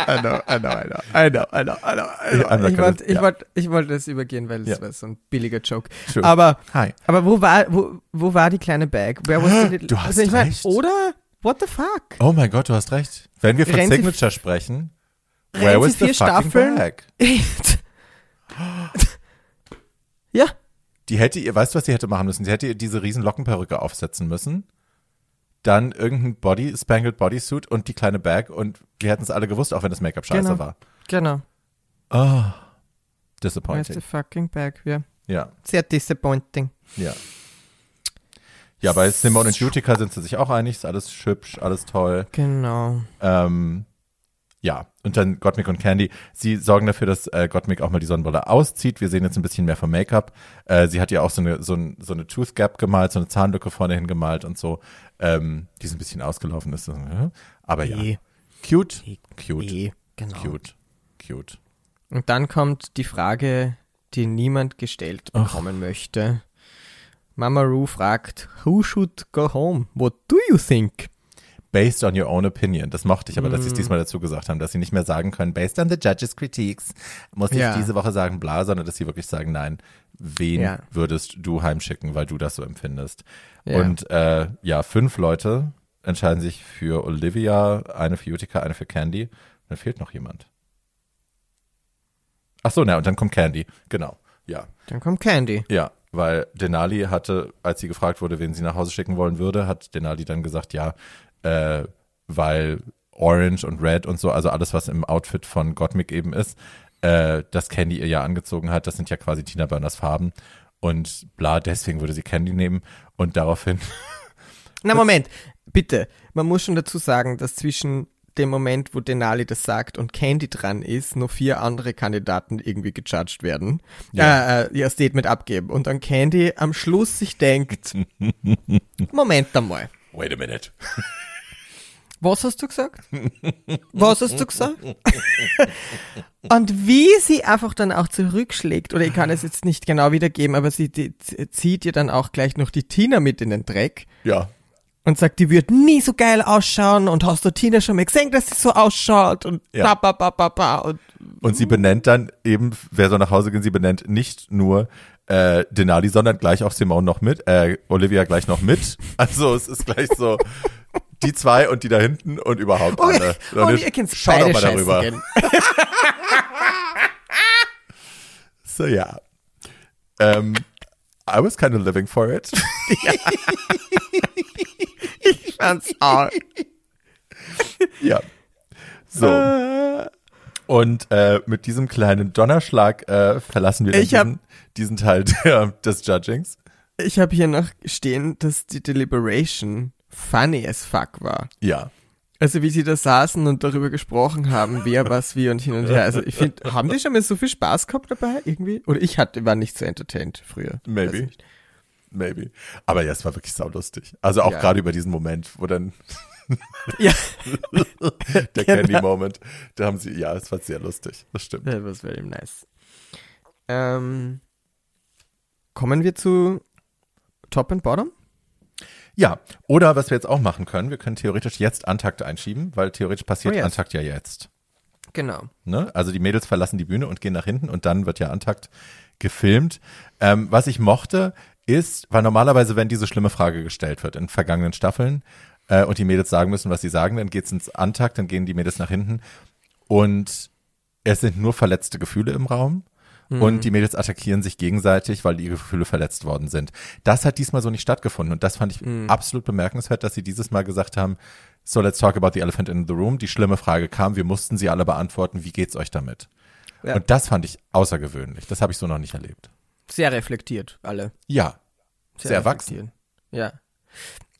I know, I know, I know, I know, I know, I know, I know. I'm not Ich wollte ich ja. wollt, ich wollt das übergehen, weil es Ja. war so ein billiger Joke. Sure. Aber, Hi. aber wo war, wo, wo war die kleine Bag? Where was the little, Du hast also ich mein, recht. Oder? What the fuck? Oh mein Gott, du hast recht. Wenn wir von Sie- Signature sprechen, where was the fucking Staffeln? bag? ja, Die hätte ihr, weißt du, was sie hätte machen müssen? Sie hätte ihr diese riesen Lockenperücke aufsetzen müssen. dann irgendein Body, Spangled Bodysuit und die kleine Bag und wir hätten es alle gewusst, auch wenn das Make-up scheiße Genau. war. Genau. Oh, Where's the disappointing. fucking bag? Ja. Ja, Sehr disappointing. ja. Ja, bei Simone und Utica sind sie sich auch einig, ist alles hübsch, alles toll. Genau. Ähm, ja, und dann Gottmik und Candy, sie sorgen dafür, dass äh, Gottmik auch mal die Sonnenbrille auszieht. Wir sehen jetzt ein bisschen mehr vom Make-up. Äh, sie hat ja auch so eine, so, ein, so eine Tooth Gap gemalt, so eine Zahnlücke vorne hin gemalt und so, ähm, die so ein bisschen ausgelaufen ist. äh, Aber ja, Eh. cute, Eh. cute, Eh. Genau. cute, cute. Und dann kommt die Frage, die niemand gestellt bekommen möchte. Mama Ru fragt, who should go home? What do you think? Based on your own opinion. Das mochte ich aber, Mm. dass sie es diesmal dazu gesagt haben, dass sie nicht mehr sagen können, based on the judges' critiques, muss ich Ja. diese Woche sagen, bla, sondern dass sie wirklich sagen, nein, wen Ja. würdest du heimschicken, weil du das so empfindest. Ja. Und äh, ja, fünf Leute entscheiden sich für Olivia, eine für Utica, eine für Candy. Dann fehlt noch jemand. Ach so, na, und dann kommt Candy. Genau. Ja. Dann kommt Candy. Ja, weil Denali hatte, als sie gefragt wurde, wen sie nach Hause schicken wollen würde, hat Denali dann gesagt, ja, äh, weil Orange und Red und so, also alles, was im Outfit von Gottmik eben ist, äh, das Candy ihr ja angezogen hat, das sind ja quasi Tina Burners Farben. Und bla, deswegen würde sie Candy nehmen. Und daraufhin, Na Moment, bitte. Man muss schon dazu sagen, dass zwischen dem Moment, wo Denali das sagt und Candy dran ist, nur vier andere Kandidaten irgendwie gejudged werden, Ja. äh, äh, ihr Statement abgeben und dann Candy am Schluss sich denkt, Moment einmal, wait a minute. was hast du gesagt? Was hast du gesagt? Und wie sie einfach dann auch zurückschlägt, oder ich kann es jetzt nicht genau wiedergeben, aber sie die, zieht ihr dann auch gleich noch die Tina mit in den Dreck Ja, und sagt, die wird nie so geil ausschauen und hast du Tina schon mal gesehen, dass sie so ausschaut und Ja. ba, ba, ba, ba, und und sie benennt dann eben, wer soll nach Hause gehen, sie benennt nicht nur äh, Denali, sondern gleich auch Simone noch mit, äh, Olivia gleich noch mit. Also es ist gleich so die zwei und die da hinten und überhaupt oh, alle. oh, ihr könnt Schau doch mal darüber. So ja. Ähm, I was kind of living for it. Ich fand's auch. ja. So. Und äh, mit diesem kleinen Donnerschlag äh, verlassen wir hab- diesen, diesen Teil der, des Judgings. Ich habe hier noch stehen, dass die Deliberation funny as fuck war. Ja. Also wie sie da saßen und darüber gesprochen haben, wer was wie und hin und her. Also ich finde, haben die schon mal so viel Spaß gehabt dabei irgendwie? Oder ich hatte, war nicht so entertained früher. Maybe. Nicht. Maybe. Aber ja, es war wirklich saulustig. Also auch Ja. gerade über diesen Moment, wo dann Ja, der Genau. Candy-Moment, da haben sie, ja, es war sehr lustig. Das stimmt. that was very nice. Ähm, kommen wir zu Top and Bottom? Ja, oder was wir jetzt auch machen können, wir können theoretisch jetzt Antakt einschieben, weil theoretisch passiert Oh, yes. Antakt ja jetzt. Genau. Ne? Also die Mädels verlassen die Bühne und gehen nach hinten und dann wird ja Antakt gefilmt. Ähm, was ich mochte, ist, weil normalerweise, wenn diese schlimme Frage gestellt wird in vergangenen Staffeln äh, und die Mädels sagen müssen, was sie sagen, dann geht's ins Antakt, dann gehen die Mädels nach hinten und es sind nur verletzte Gefühle im Raum. Und die Mädels attackieren sich gegenseitig, weil ihre Gefühle verletzt worden sind. Das hat diesmal so nicht stattgefunden. Und das fand ich absolut bemerkenswert, dass sie dieses Mal gesagt haben, so let's talk about the elephant in the room. Die schlimme Frage kam, wir mussten sie alle beantworten. Wie geht's euch damit? Ja. Und das fand ich außergewöhnlich. Das habe ich so noch nicht erlebt. Sehr reflektiert, alle. Ja, sehr erwachsen. reflektiert. Ja.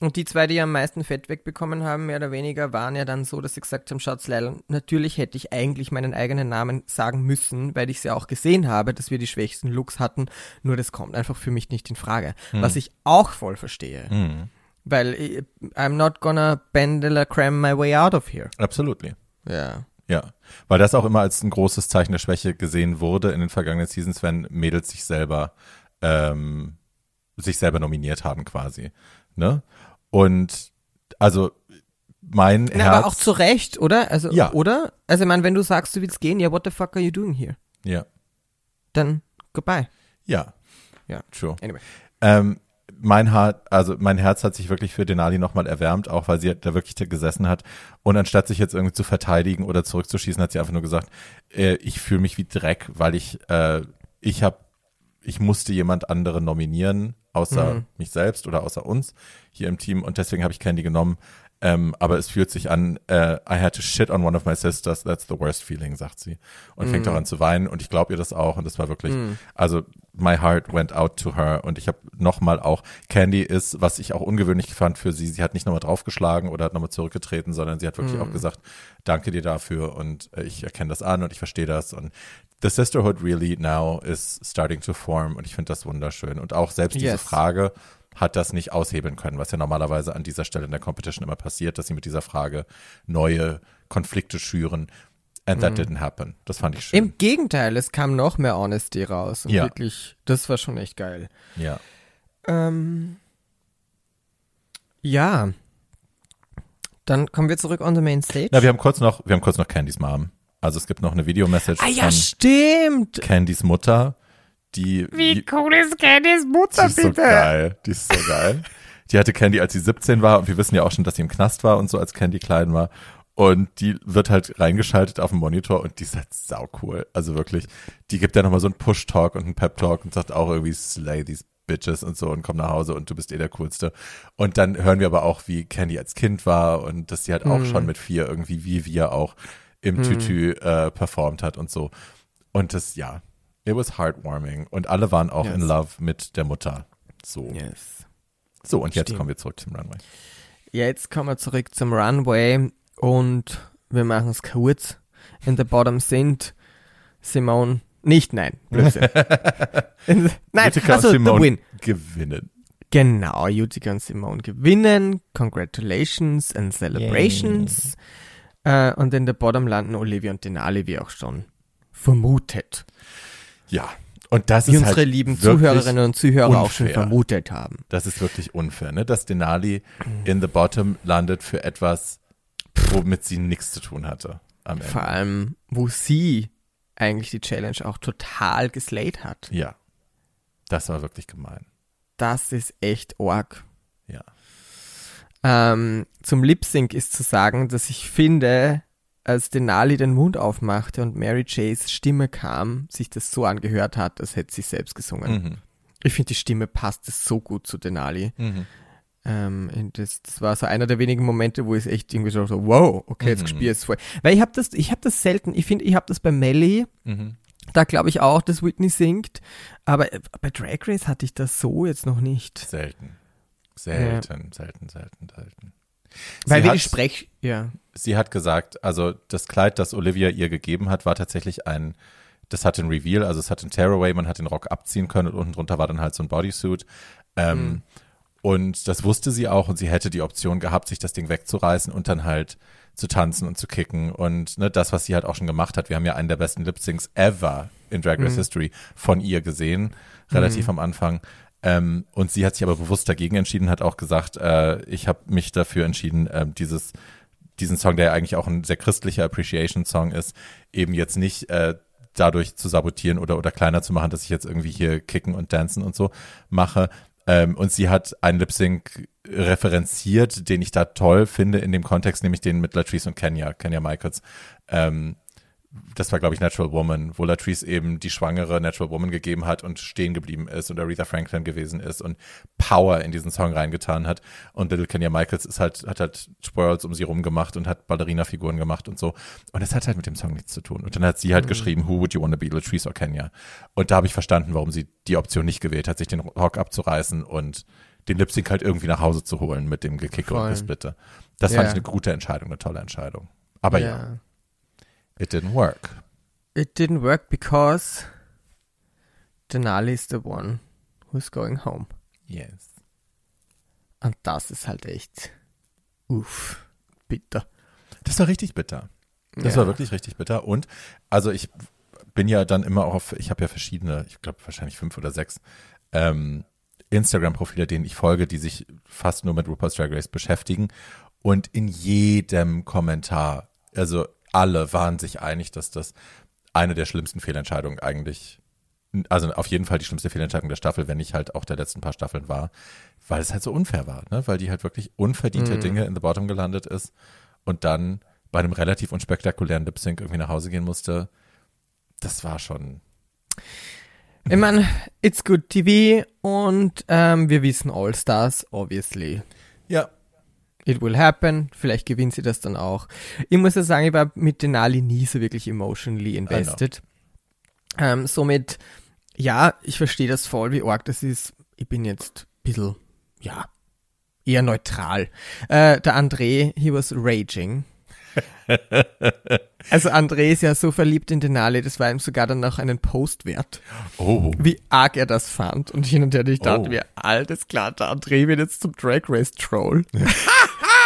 Und die zwei, die am meisten Fett wegbekommen haben, mehr oder weniger, waren ja dann so, dass sie gesagt haben, schaut's Leila, natürlich hätte ich eigentlich meinen eigenen Namen sagen müssen, weil ich es ja auch gesehen habe, dass wir die schwächsten Looks hatten, nur das kommt einfach für mich nicht in Frage. Was ich auch voll verstehe. Mhm. Weil äh, I'm not gonna bend cram my way out of here. Absolutely. Ja. Ja, weil das auch immer als ein großes Zeichen der Schwäche gesehen wurde in den vergangenen Seasons, wenn Mädels sich selber ähm, sich selber nominiert haben quasi. Ne? Und also mein Na, Herz. aber auch zu Recht, oder? Also, Ja. oder? Also, ich meine, wenn du sagst, du willst gehen, ja, what the fuck are you doing here? ja, Dann goodbye. ja, Ja. true. Anyway. Ähm, mein Herz, also mein Herz hat sich wirklich für Denali nochmal erwärmt, auch weil sie da wirklich gesessen hat. Und anstatt sich jetzt irgendwie zu verteidigen oder zurückzuschießen, hat sie einfach nur gesagt, äh, ich fühle mich wie Dreck, weil ich, äh, ich habe, ich musste jemand anderen nominieren außer Mhm. mich selbst oder außer uns hier im Team und deswegen habe ich Candy genommen. Ähm, aber es fühlt sich an, äh, I had to shit on one of my sisters, that's the worst feeling, sagt sie. Und fängt auch an zu weinen und ich glaube ihr das auch und das war wirklich, also my heart went out to her und ich habe nochmal auch, Candy ist, was ich auch ungewöhnlich fand für sie, sie hat nicht nochmal draufgeschlagen oder hat nochmal zurückgetreten, sondern sie hat wirklich auch gesagt, danke dir dafür und äh, ich erkenne das an und ich verstehe das und the sisterhood really now is starting to form und ich finde das wunderschön und auch selbst diese Yes. Frage hat das nicht aushebeln können, was ja normalerweise an dieser Stelle in der Competition immer passiert, dass sie mit dieser Frage neue Konflikte schüren. And that didn't happen. Das fand ich schön. Im Gegenteil, es kam noch mehr Honesty raus. Und Ja. wirklich, das war schon echt geil. ja. Ähm, ja. Dann kommen wir zurück on the main stage. Na, wir haben kurz noch, wir haben kurz noch Candys Mom. Also es gibt noch eine Videomessage ah ja, von stimmt. Candys Mutter, die Wie cool ist Candys Mutter, Die ist so bitte? geil. Die ist so geil. Die hatte Candy, als sie 17 war und wir wissen ja auch schon, dass sie im Knast war und so, als Candy klein war. Und die wird halt reingeschaltet auf dem Monitor und die ist halt sau cool. Also wirklich, die gibt ja nochmal so einen Push-Talk und einen Pep-Talk und sagt auch irgendwie slay these bitches und so und komm nach Hause und du bist eh der Coolste. Und dann hören wir aber auch, wie Candy als Kind war und dass sie halt auch schon mit vier irgendwie wie wir auch im Tütü äh, performt hat und so. Und das, ja, it was heartwarming. Und alle waren auch Yes. in love mit der Mutter. So. Yes. So, und jetzt Stimmt. kommen wir zurück zum Runway. Jetzt kommen wir zurück zum Runway und wir machen es kurz. In the bottom sind Simone, nicht, nein, Blödsinn. In nein, Utica also und the Simone win. gewinnen. Genau, Utica und Simone gewinnen. Congratulations and celebrations. Äh, und in the bottom landen Olivia und Denali, wie auch schon vermutet. Ja. Und das Wie ist unsere halt lieben Zuhörerinnen und Zuhörer auch schon unfair. vermutet haben. Das ist wirklich unfair, ne? Dass Denali in the bottom landet für etwas, womit sie nichts zu tun hatte. Am Ende. Vor allem, wo sie eigentlich die Challenge auch total geslayed hat. Ja. Das war wirklich gemein. Das ist echt arg. Ja. Ähm, zum Lip Sync ist zu sagen, dass ich finde, als Denali den Mund aufmachte und Mary Jays Stimme kam, sich das so angehört hat, als hätte sie selbst gesungen. Mhm. Ich finde, die Stimme passt so gut zu Denali. Mhm. Ähm, und das, das war so einer der wenigen Momente, wo ich echt irgendwie so, so wow, okay, jetzt Mhm. spiele ich es voll. Weil ich habe das, ich habe das selten, ich finde, ich habe das bei Melly, Mhm. da glaube ich auch, dass Whitney singt, aber äh, bei Drag Race hatte ich das so jetzt noch nicht. Selten. Selten, selten, selten, selten. Weil Sie wir hat- die Sprech, ja. sie hat gesagt, also das Kleid, das Olivia ihr gegeben hat, war tatsächlich ein, das hatte ein Reveal, also es hatte ein Tearaway, man hat den Rock abziehen können und unten drunter war dann halt so ein Bodysuit. Ähm, Und das wusste sie auch und sie hätte die Option gehabt, sich das Ding wegzureißen und dann halt zu tanzen und zu kicken und ne, das, was sie halt auch schon gemacht hat. Wir haben ja einen der besten Lip-Syncs ever in Drag Race History von ihr gesehen, relativ am Anfang. Ähm, und sie hat sich aber bewusst dagegen entschieden, hat auch gesagt, äh, ich habe mich dafür entschieden, ähm, dieses diesen Song, der ja eigentlich auch ein sehr christlicher Appreciation-Song ist, eben jetzt nicht äh, dadurch zu sabotieren oder, oder kleiner zu machen, dass ich jetzt irgendwie hier kicken und dancen und so mache. Ähm, und sie hat einen Lip-Sync referenziert, den ich da toll finde in dem Kontext, nämlich den mit Latrice und Kenya, Kenya Michaels. Ähm, das war, glaube ich, Natural Woman, wo Latrice eben die schwangere Natural Woman gegeben hat und stehen geblieben ist und Aretha Franklin gewesen ist und Power in diesen Song reingetan hat. Und Little Kenya Michaels ist halt, hat halt Twirls um sie rum gemacht und hat Ballerina-Figuren gemacht und so. Und das hat halt mit dem Song nichts zu tun. Und dann hat sie halt geschrieben, Who would you wanna be, Latrice or Kenya? Und da habe ich verstanden, warum sie die Option nicht gewählt hat, sich den Rock abzureißen und den Lip-Sync halt irgendwie nach Hause zu holen mit dem Gekicke und Voll. Gesplitte. Das fand Ja. ich eine gute Entscheidung, eine tolle Entscheidung. Aber ja, it didn't work. It didn't work because Denali is the one who's going home. Yes. Und das ist halt echt, uff, bitter. Das war richtig bitter. Das Ja. war wirklich richtig bitter. Und also ich bin ja dann immer auf, ich habe ja verschiedene, ich glaube wahrscheinlich fünf oder sechs ähm, Instagram-Profile, denen ich folge, die sich fast nur mit RuPaul's Drag Race beschäftigen. Und in jedem Kommentar, also alle waren sich einig, dass das eine der schlimmsten Fehlentscheidungen eigentlich, also auf jeden Fall die schlimmste Fehlentscheidung der Staffel, wenn nicht halt auch der letzten paar Staffeln war, weil es halt so unfair war, ne? weil die halt wirklich unverdiente Mhm. Dinge in the bottom gelandet ist und dann bei einem relativ unspektakulären Lip Sync irgendwie nach Hause gehen musste. Das war schon. Ich meine, it's good TV und ähm, wir wissen All Stars, obviously. Ja. It will happen, vielleicht gewinnt sie das dann auch. Ich muss ja sagen, ich war mit Denali nie so wirklich emotionally invested. Ähm, somit, ja, ich verstehe das voll, wie arg das ist. Ich bin jetzt ein bisschen, ja, eher neutral. Äh, der André, he was raging. also André ist ja so verliebt in Denali, das war ihm sogar dann noch einen Post wert, Oh. wie arg er das fand. Und hin und her, ich dachte Oh. mir, alles klar, der André wird jetzt zum Drag Race Troll.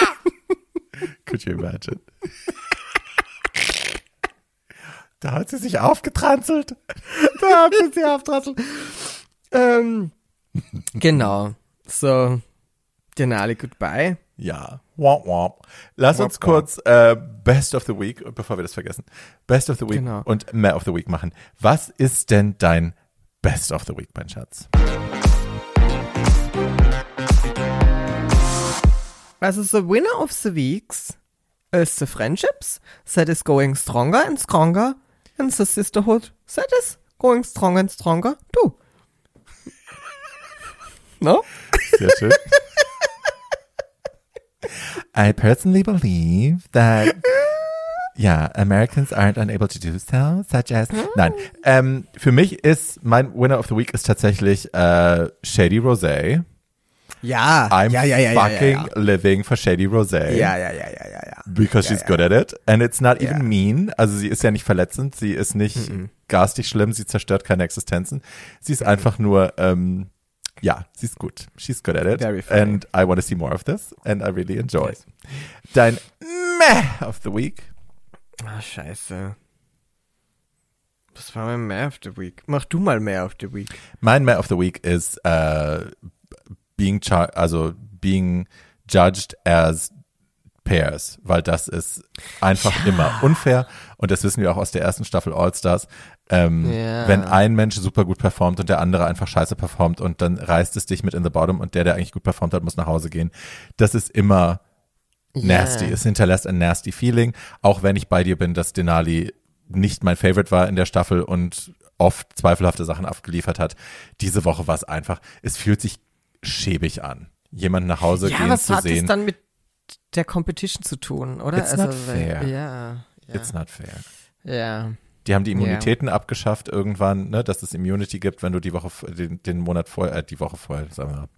Could you imagine? Da hat sie sich aufgetranzelt. da hat sie auftrassel. Ähm, genau. So, Denali, goodbye. Ja. Womp womp. Lass uns Womp kurz äh, Best of the Week, bevor wir das vergessen, Best of the Week Genau. und Meh of the Week machen. Was ist denn dein Best of the Week, mein Schatz? Also, the winner of the weeks is the friendships that is going stronger and stronger and the sisterhood that is going stronger and stronger too. No? Sehr schön. I personally believe that yeah, Americans aren't unable to do so, such as nein. Ähm, für mich ist mein Winner of the Week ist tatsächlich äh, Shady Rosé. Ja. I'm ja, ja, ja, fucking living for Shady Rosé. ja. Ja, ja, ja, ja, ja. Because she's good at it. And it's not even mean. Also sie ist ja nicht verletzend, sie ist nicht garstig schlimm, sie zerstört keine Existenzen. Sie ist einfach nur, ähm, ja, sie ist gut. She's good at it. Very funny. And I want to see more of this. And I really enjoy. Yes. Dein Meh of the Week. Ah, scheiße. Das war mein Mehr of the Week. Mach du mal Mehr of the Week. Mein Meh of the Week is uh, being char also being judged as pairs, weil das ist einfach immer unfair und das wissen wir auch aus der ersten Staffel All Stars. Ähm, Ja. Wenn ein Mensch super gut performt und der andere einfach scheiße performt und dann reißt es dich mit in the bottom und der, der eigentlich gut performt hat, muss nach Hause gehen. Das ist immer nasty. Ja. Es hinterlässt ein nasty Feeling, auch wenn ich bei dir bin, dass Denali nicht mein Favorite war in der Staffel und oft zweifelhafte Sachen abgeliefert hat. Diese Woche war es einfach, es fühlt sich schäbig an, jemanden nach Hause Ja, gehen was zu hat es sehen. dann mit der Competition zu tun, oder? Also, It's not fair. Ja, ja. It's not fair. ja. Die haben die Immunitäten abgeschafft irgendwann, ne, dass es Immunity gibt, wenn du die Woche, den, den Monat vorher, äh, die Woche vorher, sagen wir mal,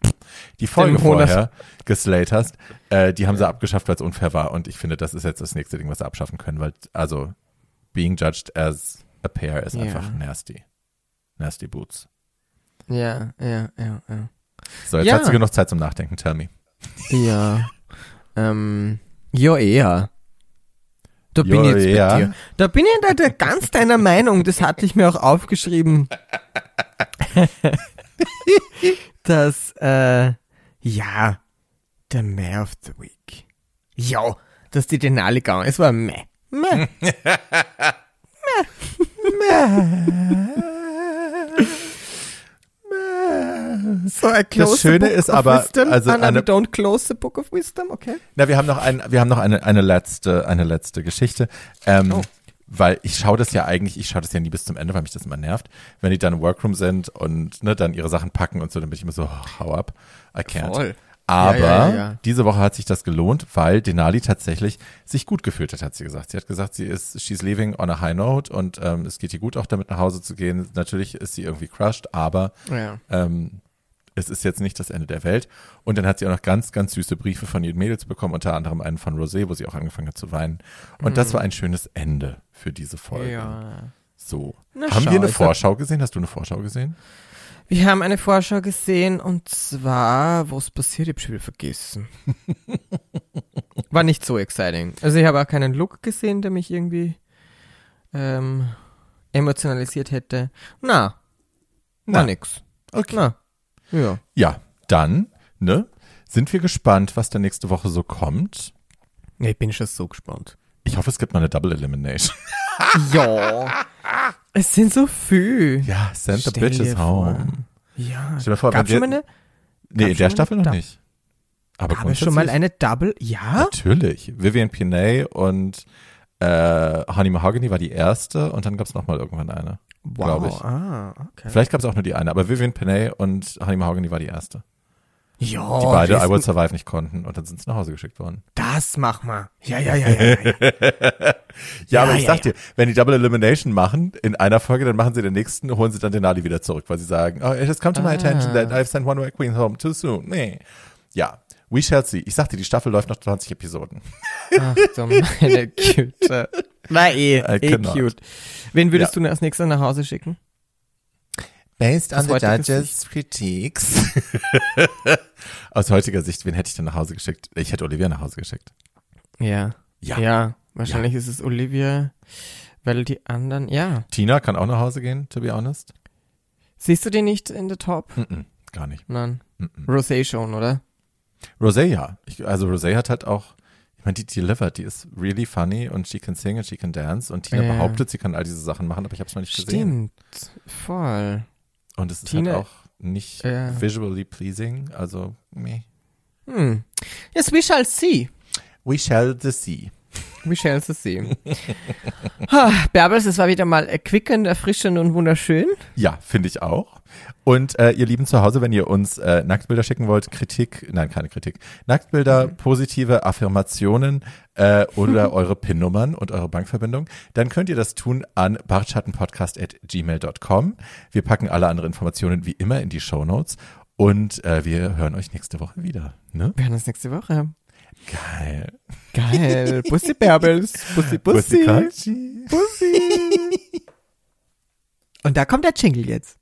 die Folge vorher geslayt hast. Äh, die haben sie abgeschafft, weil es unfair war. Und ich finde, das ist jetzt das nächste Ding, was sie abschaffen können, weil, also, being judged as a pair ist Ja. einfach nasty. Nasty Boots. Ja, ja, ja, ja. So, jetzt Ja. hat sie genug Zeit zum Nachdenken, tell me. Ja. ähm, ja, eher. Da bin Ja, ich jetzt eher. bei dir. Da bin ich da, da ganz deiner Meinung. Das hatte ich mir auch aufgeschrieben. dass, äh, ja, der Meh of the Week. Ja, dass die Denali gegangen ist, war Meh. Meh. So, I close Das Schöne the book ist of aber, wisdom, also and eine- we don't close the book of wisdom, okay? Na, wir haben noch ein, wir haben noch eine, eine letzte, eine letzte Geschichte. Ähm, Oh. Weil ich schaue das ja eigentlich, ich schaue das ja nie bis zum Ende, weil mich das immer nervt. Wenn die dann im Workroom sind und ne, dann ihre Sachen packen und so, dann bin ich immer so, oh, hau ab, I can't. Voll. Aber Ja, ja, ja. diese Woche hat sich das gelohnt, weil Denali tatsächlich sich gut gefühlt hat, hat sie gesagt. Sie hat gesagt, sie ist, she's leaving on a high note und ähm, es geht ihr gut, auch damit nach Hause zu gehen. Natürlich ist sie irgendwie crushed, aber ähm, es ist jetzt nicht das Ende der Welt. Und dann hat sie auch noch ganz, ganz süße Briefe von ihren Mädels bekommen, unter anderem einen von Rosé, wo sie auch angefangen hat zu weinen. Und das war ein schönes Ende für diese Folge. Mhm. Ja. So. Na, Haben schau, wir eine ich hab- Vorschau gesehen? Hast du eine Vorschau gesehen? Wir haben eine Vorschau gesehen und zwar, was passiert, ich hab schon wieder vergessen. War nicht so exciting. Also ich habe auch keinen Look gesehen, der mich irgendwie ähm, emotionalisiert hätte. Na, war Na, nix. Okay. Na, ja. Ja, dann, ne, sind wir gespannt, was da nächste Woche so kommt. Ich bin schon so gespannt. Ich hoffe, es gibt mal eine Double Elimination. Ja. es sind so viel. Ja, send the Stell bitches home. Ja. Stell dir vor, Gab schon mal eine, Nee, in der Staffel noch nicht. Aber gab es schon mal eine Double? Ja? Natürlich. Vivian Pinay und äh, Honey Mahogany war die erste und dann gab es nochmal irgendwann eine. Glaube ich. Ah, okay. Vielleicht gab es auch nur die eine, aber Vivian Panay und Honey Mahogany war die erste. Ja, Die beide I Will Survive nicht konnten und dann sind sie nach Hause geschickt worden. Das mach mal. Ja, ja, ja, ja. ja. Ja, Ja, aber ich ja, sag dir, wenn die Double Elimination machen in einer Folge, dann machen sie den nächsten, holen sie dann Denali wieder zurück, weil sie sagen, oh, it has come to my Ah. attention that I've sent one of my queens home too soon. Nee. Ja, we shall see. Ich sagte, die Staffel läuft noch 20 Episoden. Ach du meine Güte. Na eh, I eh cannot. cute. Wen würdest Ja. du als nächstes nach Hause schicken? Based on the judges' critiques. Aus heutiger Sicht, wen hätte ich denn nach Hause geschickt? Ich hätte Olivia nach Hause geschickt. Ja. Ja. Ja, wahrscheinlich ist es Olivia, weil die anderen, ja. Tina kann auch nach Hause gehen, to be honest. Siehst du die nicht in der Top? Mm -mm, gar nicht. Nein. Mm. Rosé schon, oder? Rosé, ja. Ich, also Rosé hat halt auch, meine, die delivered, die ist really funny und she can sing and she can dance und Tina Ja. behauptet, sie kann all diese Sachen machen, aber ich habe es noch nicht gesehen. Stimmt. Voll. Und es ist Tina- halt auch nicht Ja. visually pleasing, also meh. Hm. Yes, we shall see. We shall the see. We shall see. ha, Bärbels, es war wieder mal erquickend, erfrischend und wunderschön. Ja, finde ich auch. Und äh, ihr Lieben zu Hause, wenn ihr uns äh, Nacktbilder schicken wollt, Kritik, nein, keine Kritik, Nacktbilder, positive Affirmationen äh, oder eure PIN-Nummern und eure Bankverbindung, dann könnt ihr das tun an bartschattenpodcast.gmail.com. Wir packen alle anderen Informationen wie immer in die Shownotes und äh, wir hören euch nächste Woche wieder. Ne? Wir hören uns nächste Woche. Geil. Geil. Bussi Bärbels. Bussi, Bussi. Bussi. Bussi. Und da kommt der Jingle jetzt.